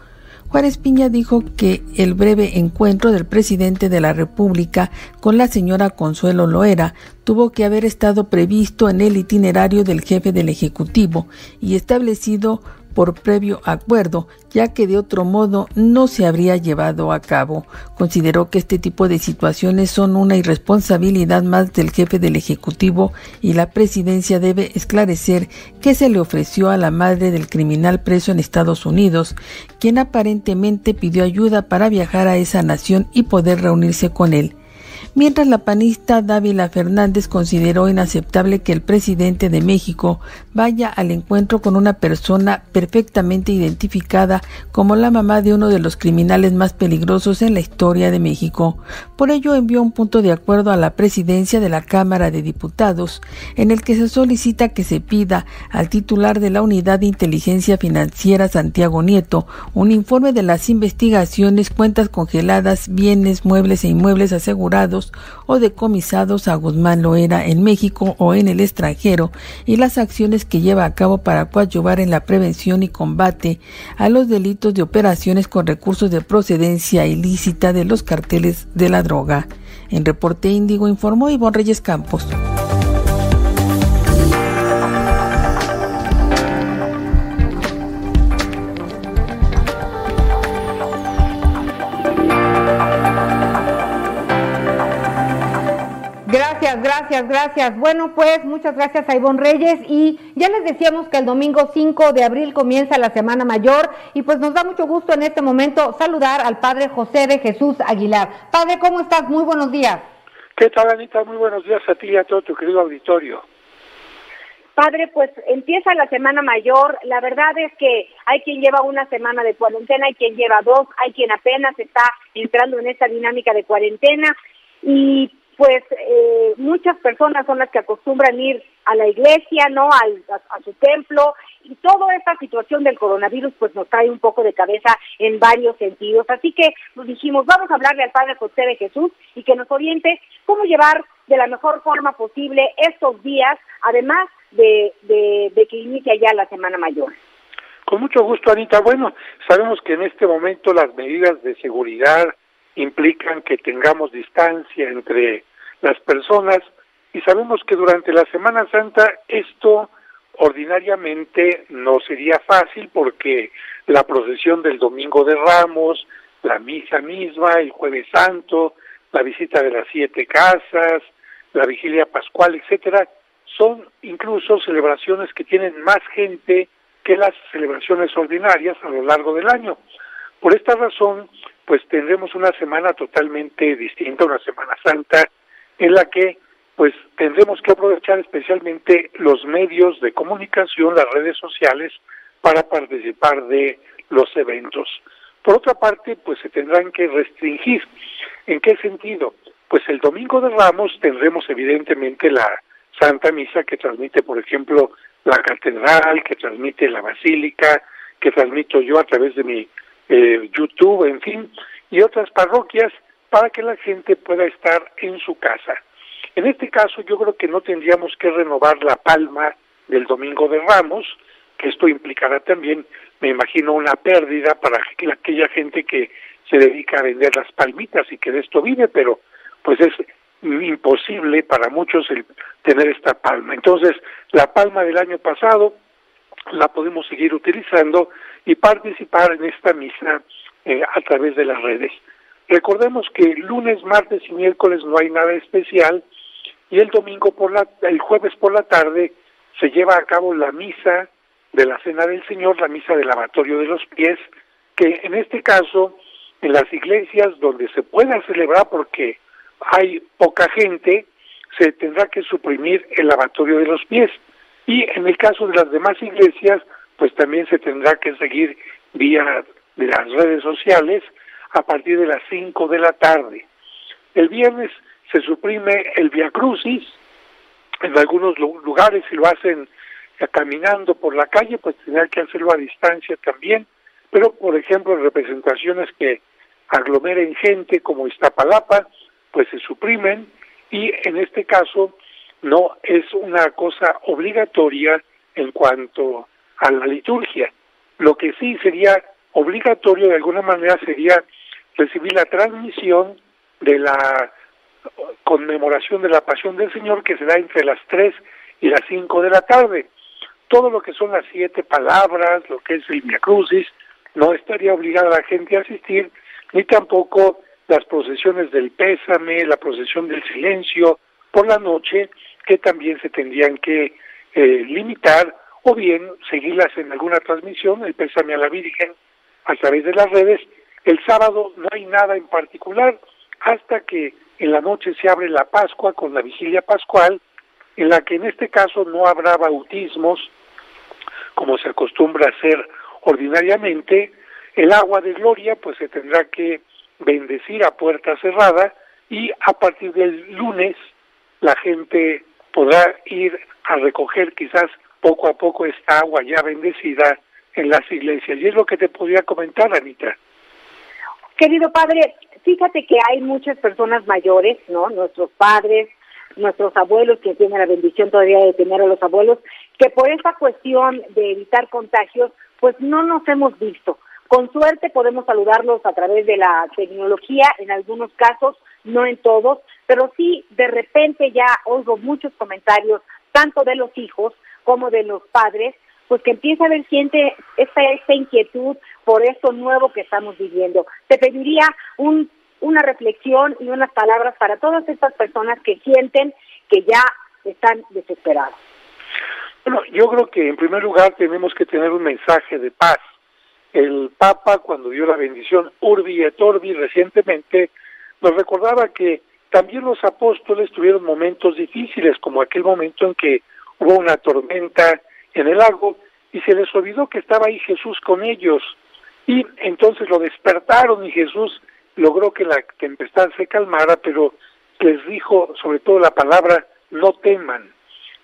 Juárez Piña dijo que el breve encuentro del presidente de la República con la señora Consuelo Loera tuvo que haber estado previsto en el itinerario del jefe del Ejecutivo y establecido por previo acuerdo, ya que de otro modo no se habría llevado a cabo. Consideró que este tipo de situaciones son una irresponsabilidad más del jefe del Ejecutivo y la presidencia debe esclarecer qué se le ofreció a la madre del criminal preso en Estados Unidos, quien aparentemente pidió ayuda para viajar a esa nación y poder reunirse con él mientras la panista Dávila Fernández consideró inaceptable que el presidente de México vaya al encuentro con una persona perfectamente identificada como la mamá de uno de los criminales más peligrosos en la historia de México. Por ello envió un punto de acuerdo a la presidencia de la Cámara de Diputados, en el que se solicita que se pida al titular de la Unidad de Inteligencia Financiera Santiago Nieto un informe de las investigaciones, cuentas congeladas, bienes, muebles e inmuebles asegurados o decomisados a Guzmán Loera en México o en el extranjero y las acciones que lleva a cabo para coadyuvar en la prevención y combate a los delitos de operaciones con recursos de procedencia ilícita de los carteles de la droga. En Reporte Índigo informó Ivonne Reyes Campos. Gracias, gracias, Bueno, pues muchas gracias a Ivonne Reyes y ya les decíamos que el domingo 5 de abril comienza la Semana Mayor y pues nos da mucho gusto en este momento saludar al Padre José de Jesús Aguilar. Padre, ¿cómo estás? Muy buenos días. ¿Qué tal, Anita? Muy buenos días a ti y a todo tu querido auditorio. Padre, pues empieza la semana mayor. La verdad es que hay quien lleva una semana de cuarentena, hay quien lleva dos, hay quien apenas está entrando en esta dinámica de cuarentena. Y pues eh, muchas personas son las que acostumbran ir a la iglesia, ¿no? Al, a, su templo y toda esta situación del coronavirus pues nos trae un poco de cabeza en varios sentidos. Así que nos dijimos, vamos a hablarle al Padre José de Jesús y que nos oriente cómo llevar de la mejor forma posible estos días, además de, de, que inicia ya la Semana Mayor. Con mucho gusto, Anita. Bueno, sabemos que en este momento las medidas de seguridad, implican que tengamos distancia entre las personas y sabemos que durante la Semana Santa esto ordinariamente no sería fácil porque la procesión del Domingo de Ramos, la misa misma, el jueves santo, la visita de las siete casas, la vigilia pascual, etcétera, son incluso celebraciones que tienen más gente que las celebraciones ordinarias a lo largo del año. Por esta razón, pues tendremos una semana totalmente distinta, una Semana Santa en la que pues tendremos que aprovechar especialmente los medios de comunicación, las redes sociales, para participar de los eventos. Por otra parte, pues se tendrán que restringir. ¿En qué sentido? Pues el domingo de Ramos tendremos evidentemente la Santa Misa que transmite, por ejemplo, la catedral, que transmite la basílica, que transmito yo a través de mi eh, YouTube, en fin, y otras parroquias para que la gente pueda estar en su casa. En este caso yo creo que no tendríamos que renovar la palma del Domingo de Ramos, que esto implicará también, me imagino, una pérdida para aquella gente que se dedica a vender las palmitas y que de esto vive, pero pues es imposible para muchos el tener esta palma. Entonces, la palma del año pasado la podemos seguir utilizando y participar en esta misa eh, a través de las redes. Recordemos que lunes, martes y miércoles no hay nada especial y el domingo por la, el jueves por la tarde se lleva a cabo la misa de la Cena del Señor, la misa del lavatorio de los pies, que en este caso en las iglesias donde se pueda celebrar porque hay poca gente, se tendrá que suprimir el lavatorio de los pies. Y en el caso de las demás iglesias, pues también se tendrá que seguir vía de las redes sociales a partir de las 5 de la tarde. El viernes se suprime el Via Crucis, en algunos lugares si lo hacen caminando por la calle, pues tendrá que hacerlo a distancia también, pero por ejemplo representaciones que aglomeren gente como Iztapalapa, pues se suprimen. Y en este caso no es una cosa obligatoria en cuanto a la liturgia. Lo que sí sería obligatorio de alguna manera sería recibir la transmisión de la conmemoración de la Pasión del Señor que se da entre las 3 y las 5 de la tarde. Todo lo que son las siete palabras, lo que es el Crucis, no estaría obligada la gente a asistir, ni tampoco las procesiones del pésame, la procesión del silencio por la noche, que también se tendrían que eh, limitar, o bien seguirlas en alguna transmisión, el pésame a la Virgen a través de las redes. El sábado no hay nada en particular, hasta que en la noche se abre la Pascua con la vigilia pascual, en la que en este caso no habrá bautismos, como se acostumbra a hacer ordinariamente. El agua de gloria pues se tendrá que bendecir a puerta cerrada y a partir del lunes la gente podrá ir a recoger quizás poco a poco esta agua ya bendecida en las iglesias. Y es lo que te podría comentar, Anita. Querido padre, fíjate que hay muchas personas mayores, ¿no? Nuestros padres, nuestros abuelos, que tienen la bendición todavía de tener a los abuelos, que por esta cuestión de evitar contagios, pues no nos hemos visto. Con suerte podemos saludarlos a través de la tecnología, en algunos casos, no en todos, pero sí de repente ya oigo muchos comentarios, tanto de los hijos como de los padres, pues que empieza a haber gente esta, esta inquietud por esto nuevo que estamos viviendo. Te pediría un, una reflexión y unas palabras para todas estas personas que sienten que ya están desesperados. Bueno, yo creo que en primer lugar tenemos que tener un mensaje de paz. El Papa, cuando dio la bendición Urbi et Orbi recientemente, nos recordaba que también los apóstoles tuvieron momentos difíciles, como aquel momento en que hubo una tormenta en el lago y se les olvidó que estaba ahí Jesús con ellos y entonces lo despertaron y Jesús logró que la tempestad se calmara, pero les dijo sobre todo la palabra no teman.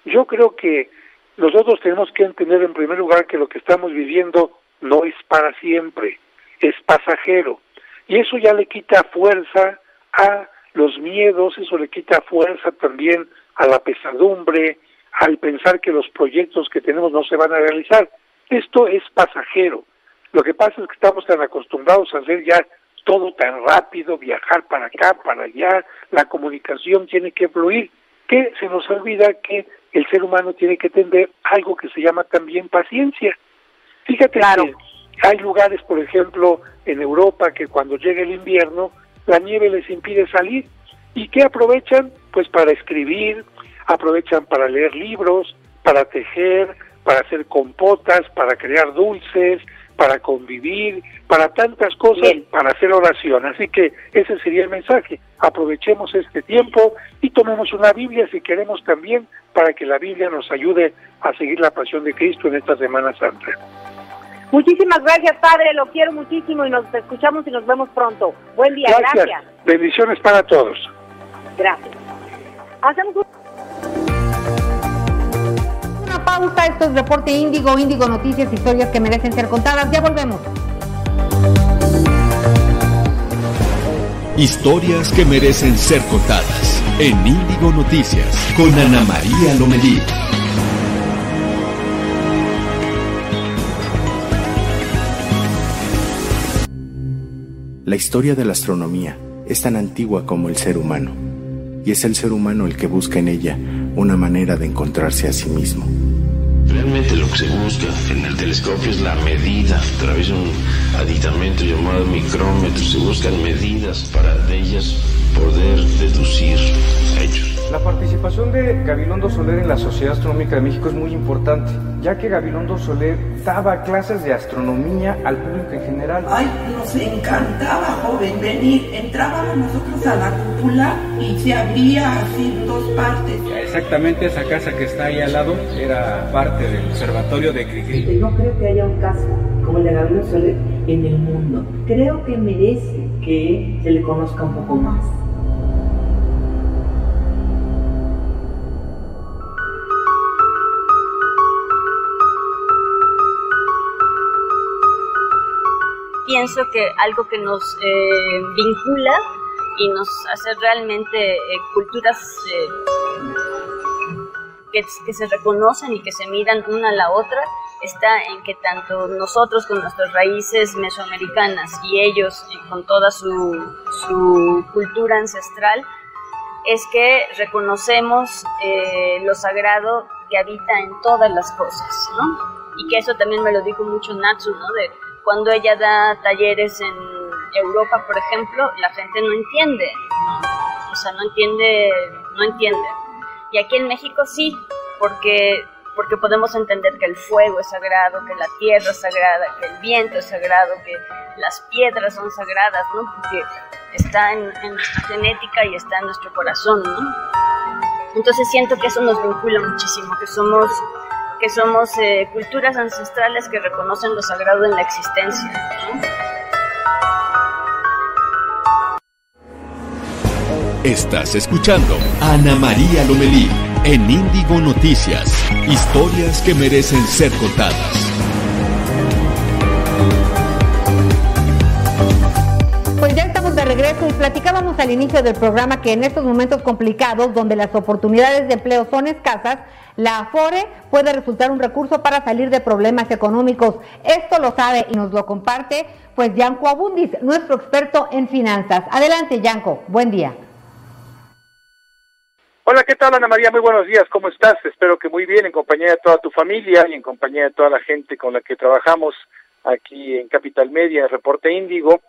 Yo creo que nosotros tenemos que entender en primer lugar que lo que estamos viviendo no es para siempre, es pasajero. Y eso ya le quita fuerza a los miedos, eso le quita fuerza también a la pesadumbre, al pensar que los proyectos que tenemos no se van a realizar. Esto es pasajero. Lo que pasa es que estamos tan acostumbrados a hacer ya todo tan rápido, viajar para acá, para allá, la comunicación tiene que fluir, que se nos olvida que el ser humano tiene que tener algo que se llama también paciencia. Fíjate que hay lugares, por ejemplo, en Europa que cuando llega el invierno, la nieve les impide salir. ¿Y qué aprovechan? Pues para escribir, aprovechan para leer libros, para tejer, para hacer compotas, para crear dulces, para convivir, para tantas cosas, para hacer oración. Así que ese sería el mensaje. aprovechemos este tiempo y tomemos una Biblia si queremos también para que la Biblia nos ayude a seguir la pasión de Cristo en esta Semana Santa. Muchísimas gracias, Padre, lo quiero muchísimo y nos escuchamos y nos vemos pronto. Buen día, gracias. Bendiciones para todos. Gracias. Hacemos una pausa, esto es Reporte Índigo, Índigo Noticias, historias que merecen ser contadas. Ya volvemos. Historias que merecen ser contadas en Índigo Noticias con Ana María Lomelí. La historia de la astronomía es tan antigua como el ser humano, y es el ser humano el que busca en ella una manera de encontrarse a sí mismo. Realmente lo que se busca en el telescopio es la medida a través de un aditamento llamado micrómetro. Se buscan medidas para de ellas poder deducir hechos. La participación de Gabilondo Soler en la Sociedad Astronómica de México es muy importante, ya que Gabilondo Soler daba clases de astronomía al público en general. Ay, nos encantaba, joven, venir. Entrábamos nosotros a la cúpula y se abría así en dos partes. Exactamente esa casa que está ahí al lado era parte del observatorio de Cricri. No creo que haya un caso como el de Gabilondo Soler en el mundo. Creo que merece que se le conozca un poco más. Pienso que algo que nos eh, vincula y nos hace realmente eh, culturas eh, que, que, se reconocen y que se miran una a la otra está en que tanto nosotros con nuestras raíces mesoamericanas y ellos con toda su, su cultura ancestral es que reconocemos lo sagrado que habita en todas las cosas, ¿no? Y que eso también me lo dijo mucho Natsu, ¿no? De, cuando ella da talleres en Europa, por ejemplo, la gente no entiende, o sea, no entiende, no entiende. Y aquí en México sí, porque porque podemos entender que el fuego es sagrado, que la tierra es sagrada, que el viento es sagrado, que las piedras son sagradas, ¿no? Porque está en, en nuestra genética y está en nuestro corazón, ¿no? Entonces siento que eso nos vincula muchísimo, que somos que somos eh, culturas ancestrales que reconocen lo sagrado en la existencia. Estás escuchando a Ana María Lomelí en Índigo Noticias. Historias que merecen ser contadas. Pues ya estamos de regreso y platicábamos al inicio del programa que en estos momentos complicados, donde las oportunidades de empleo son escasas, la AFORE puede resultar un recurso para salir de problemas económicos. Esto lo sabe y nos lo comparte pues Yanko Abundis, nuestro experto en finanzas. Adelante, Yanko. Buen día. Hola, ¿qué tal Ana María? Muy buenos días, ¿cómo estás? Espero que muy bien, en compañía de toda tu familia y en compañía de toda la gente con la que trabajamos aquí en Capital Media, en Reporte Índigo.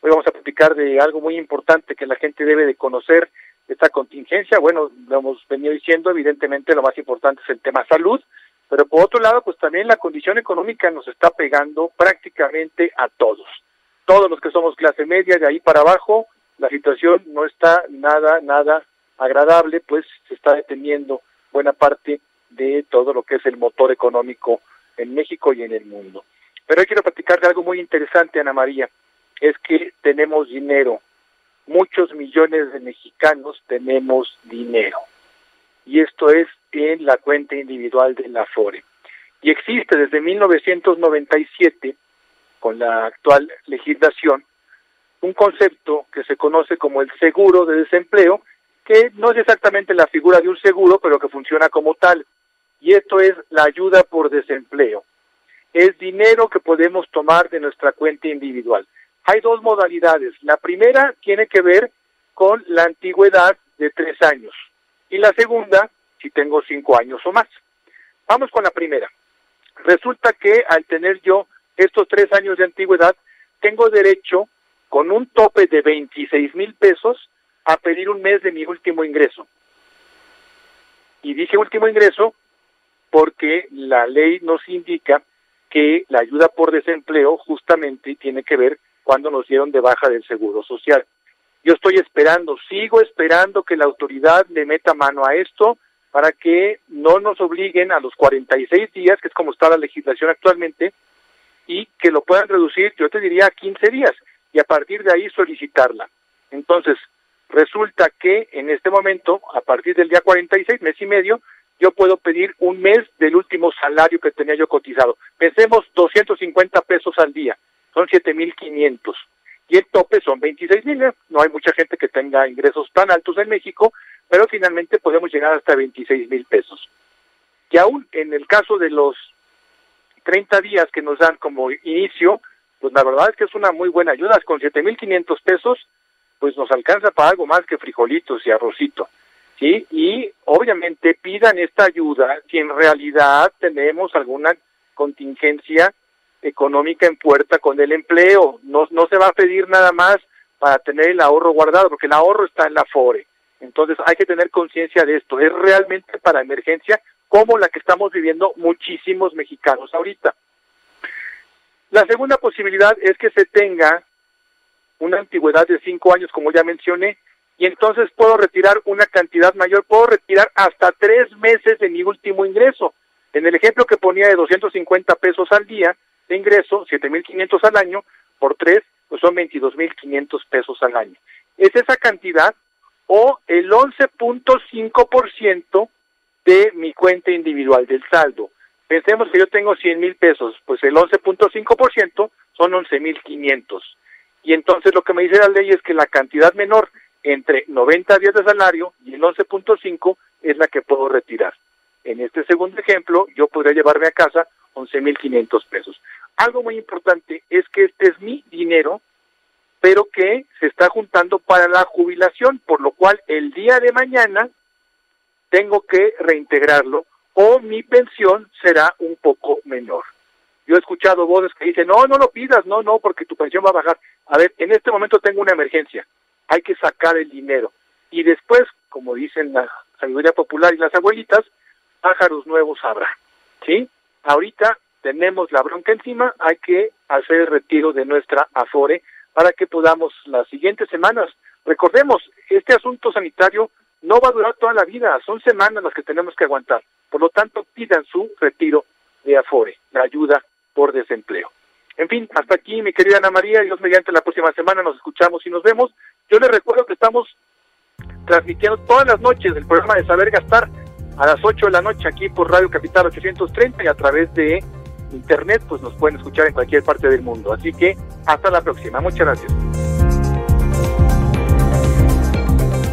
Hoy vamos a platicar de algo muy importante que la gente debe de conocer esta contingencia. Bueno, lo hemos venido diciendo, evidentemente lo más importante es el tema salud, pero por otro lado, pues también la condición económica nos está pegando prácticamente a todos. Todos los que somos clase media, de ahí para abajo, la situación no está nada, nada agradable, pues se está deteniendo buena parte de todo lo que es el motor económico en México y en el mundo. Pero hoy quiero platicar de algo muy interesante, Ana María, es que tenemos dinero, muchos millones de mexicanos tenemos dinero. Y esto es en la cuenta individual de la FORE. Y existe desde 1997, con la actual legislación, un concepto que se conoce como el seguro de desempleo, que no es exactamente la figura de un seguro, pero que funciona como tal. Y esto es la ayuda por desempleo. Es dinero que podemos tomar de nuestra cuenta individual. Hay dos modalidades. La primera tiene que ver con la antigüedad de tres años y la segunda si tengo cinco años o más. Vamos con la primera. Resulta que al tener yo estos tres años de antigüedad, tengo derecho, con un tope de 26 mil pesos, a pedir un mes de mi último ingreso. Y dije último ingreso porque la ley nos indica que la ayuda por desempleo justamente tiene que ver cuando nos dieron de baja del seguro social. Yo estoy esperando, sigo esperando que la autoridad le meta mano a esto para que no nos obliguen a los 46 días, que es como está la legislación actualmente, y que lo puedan reducir, yo te diría, a 15 días, y a partir de ahí solicitarla. Entonces, resulta que en este momento, a partir del día 46, mes y medio, yo puedo pedir un mes del último salario que tenía yo cotizado. Pensemos 250 pesos al día, son 7.500 y el tope son 26 mil. ¿eh? No hay mucha gente que tenga ingresos tan altos en México, pero finalmente podemos llegar hasta 26 mil pesos. Y aún en el caso de los 30 días que nos dan como inicio, pues la verdad es que es una muy buena ayuda. Con 7.500 pesos, pues nos alcanza para algo más que frijolitos y arrocito. ¿sí? Y obviamente pidan esta ayuda si en realidad tenemos alguna contingencia económica en puerta con el empleo. No, no se va a pedir nada más para tener el ahorro guardado, porque el ahorro está en la FORE. Entonces hay que tener conciencia de esto. Es realmente para emergencia como la que estamos viviendo muchísimos mexicanos ahorita. La segunda posibilidad es que se tenga una antigüedad de cinco años, como ya mencioné, y entonces puedo retirar una cantidad mayor, puedo retirar hasta tres meses de mi último ingreso. En el ejemplo que ponía de 250 pesos al día, de ingreso, 7.500 al año, por tres, pues son 22.500 pesos al año. Es esa cantidad o el 11.5% de mi cuenta individual del saldo. Pensemos que yo tengo 100 mil pesos, pues el 11.5% son 11.500. Y entonces lo que me dice la ley es que la cantidad menor entre 90 días de salario y el 11.5 es la que puedo retirar. En este segundo ejemplo, yo podría llevarme a casa 11.500 pesos. Algo muy importante es que este es mi dinero, pero que se está juntando para la jubilación, por lo cual el día de mañana tengo que reintegrarlo o mi pensión será un poco menor. Yo he escuchado voces que dicen, no, no lo pidas, no, no, porque tu pensión va a bajar. A ver, en este momento tengo una emergencia, hay que sacar el dinero. Y después, como dicen la sabiduría popular y las abuelitas, pájaros nuevos habrá. ¿Sí? Ahorita tenemos la bronca encima, hay que hacer el retiro de nuestra Afore para que podamos las siguientes semanas. Recordemos, este asunto sanitario no va a durar toda la vida, son semanas las que tenemos que aguantar. Por lo tanto, pidan su retiro de Afore, la ayuda por desempleo. En fin, hasta aquí, mi querida Ana María, Dios mediante la próxima semana nos escuchamos y nos vemos. Yo les recuerdo que estamos transmitiendo todas las noches el programa de Saber Gastar a las 8 de la noche aquí por Radio Capital 830 y a través de internet, pues nos pueden escuchar en cualquier parte del mundo. Así que hasta la próxima. Muchas gracias.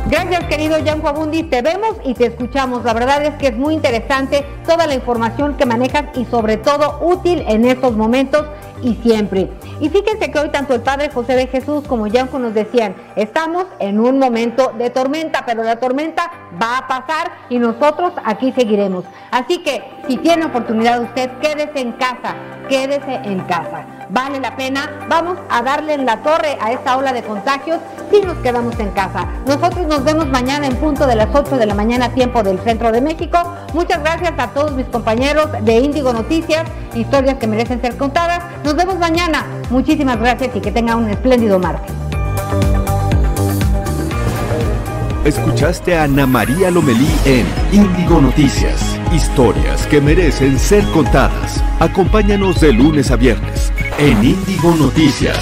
Gracias, querido Jan Abundi. Te vemos y te escuchamos. La verdad es que es muy interesante toda la información que manejas y sobre todo útil en estos momentos y siempre. Y fíjense que hoy tanto el Padre José de Jesús como Yanko nos decían, estamos en un momento de tormenta, pero la tormenta va a pasar y nosotros aquí seguiremos. Así que si tiene oportunidad usted, quédese en casa, quédese en casa. Vale la pena, vamos a darle en la torre a esta ola de contagios si nos quedamos en casa. Nosotros nos vemos mañana en punto de las 8 de la mañana, tiempo del centro de México. Muchas gracias a todos mis compañeros de Índigo Noticias, historias que merecen ser contadas. Nos vemos mañana. Muchísimas gracias y que tenga un espléndido martes. Escuchaste a Ana María Lomelí en Índigo Noticias. Historias que merecen ser contadas. Acompáñanos de lunes a viernes en Índigo Noticias.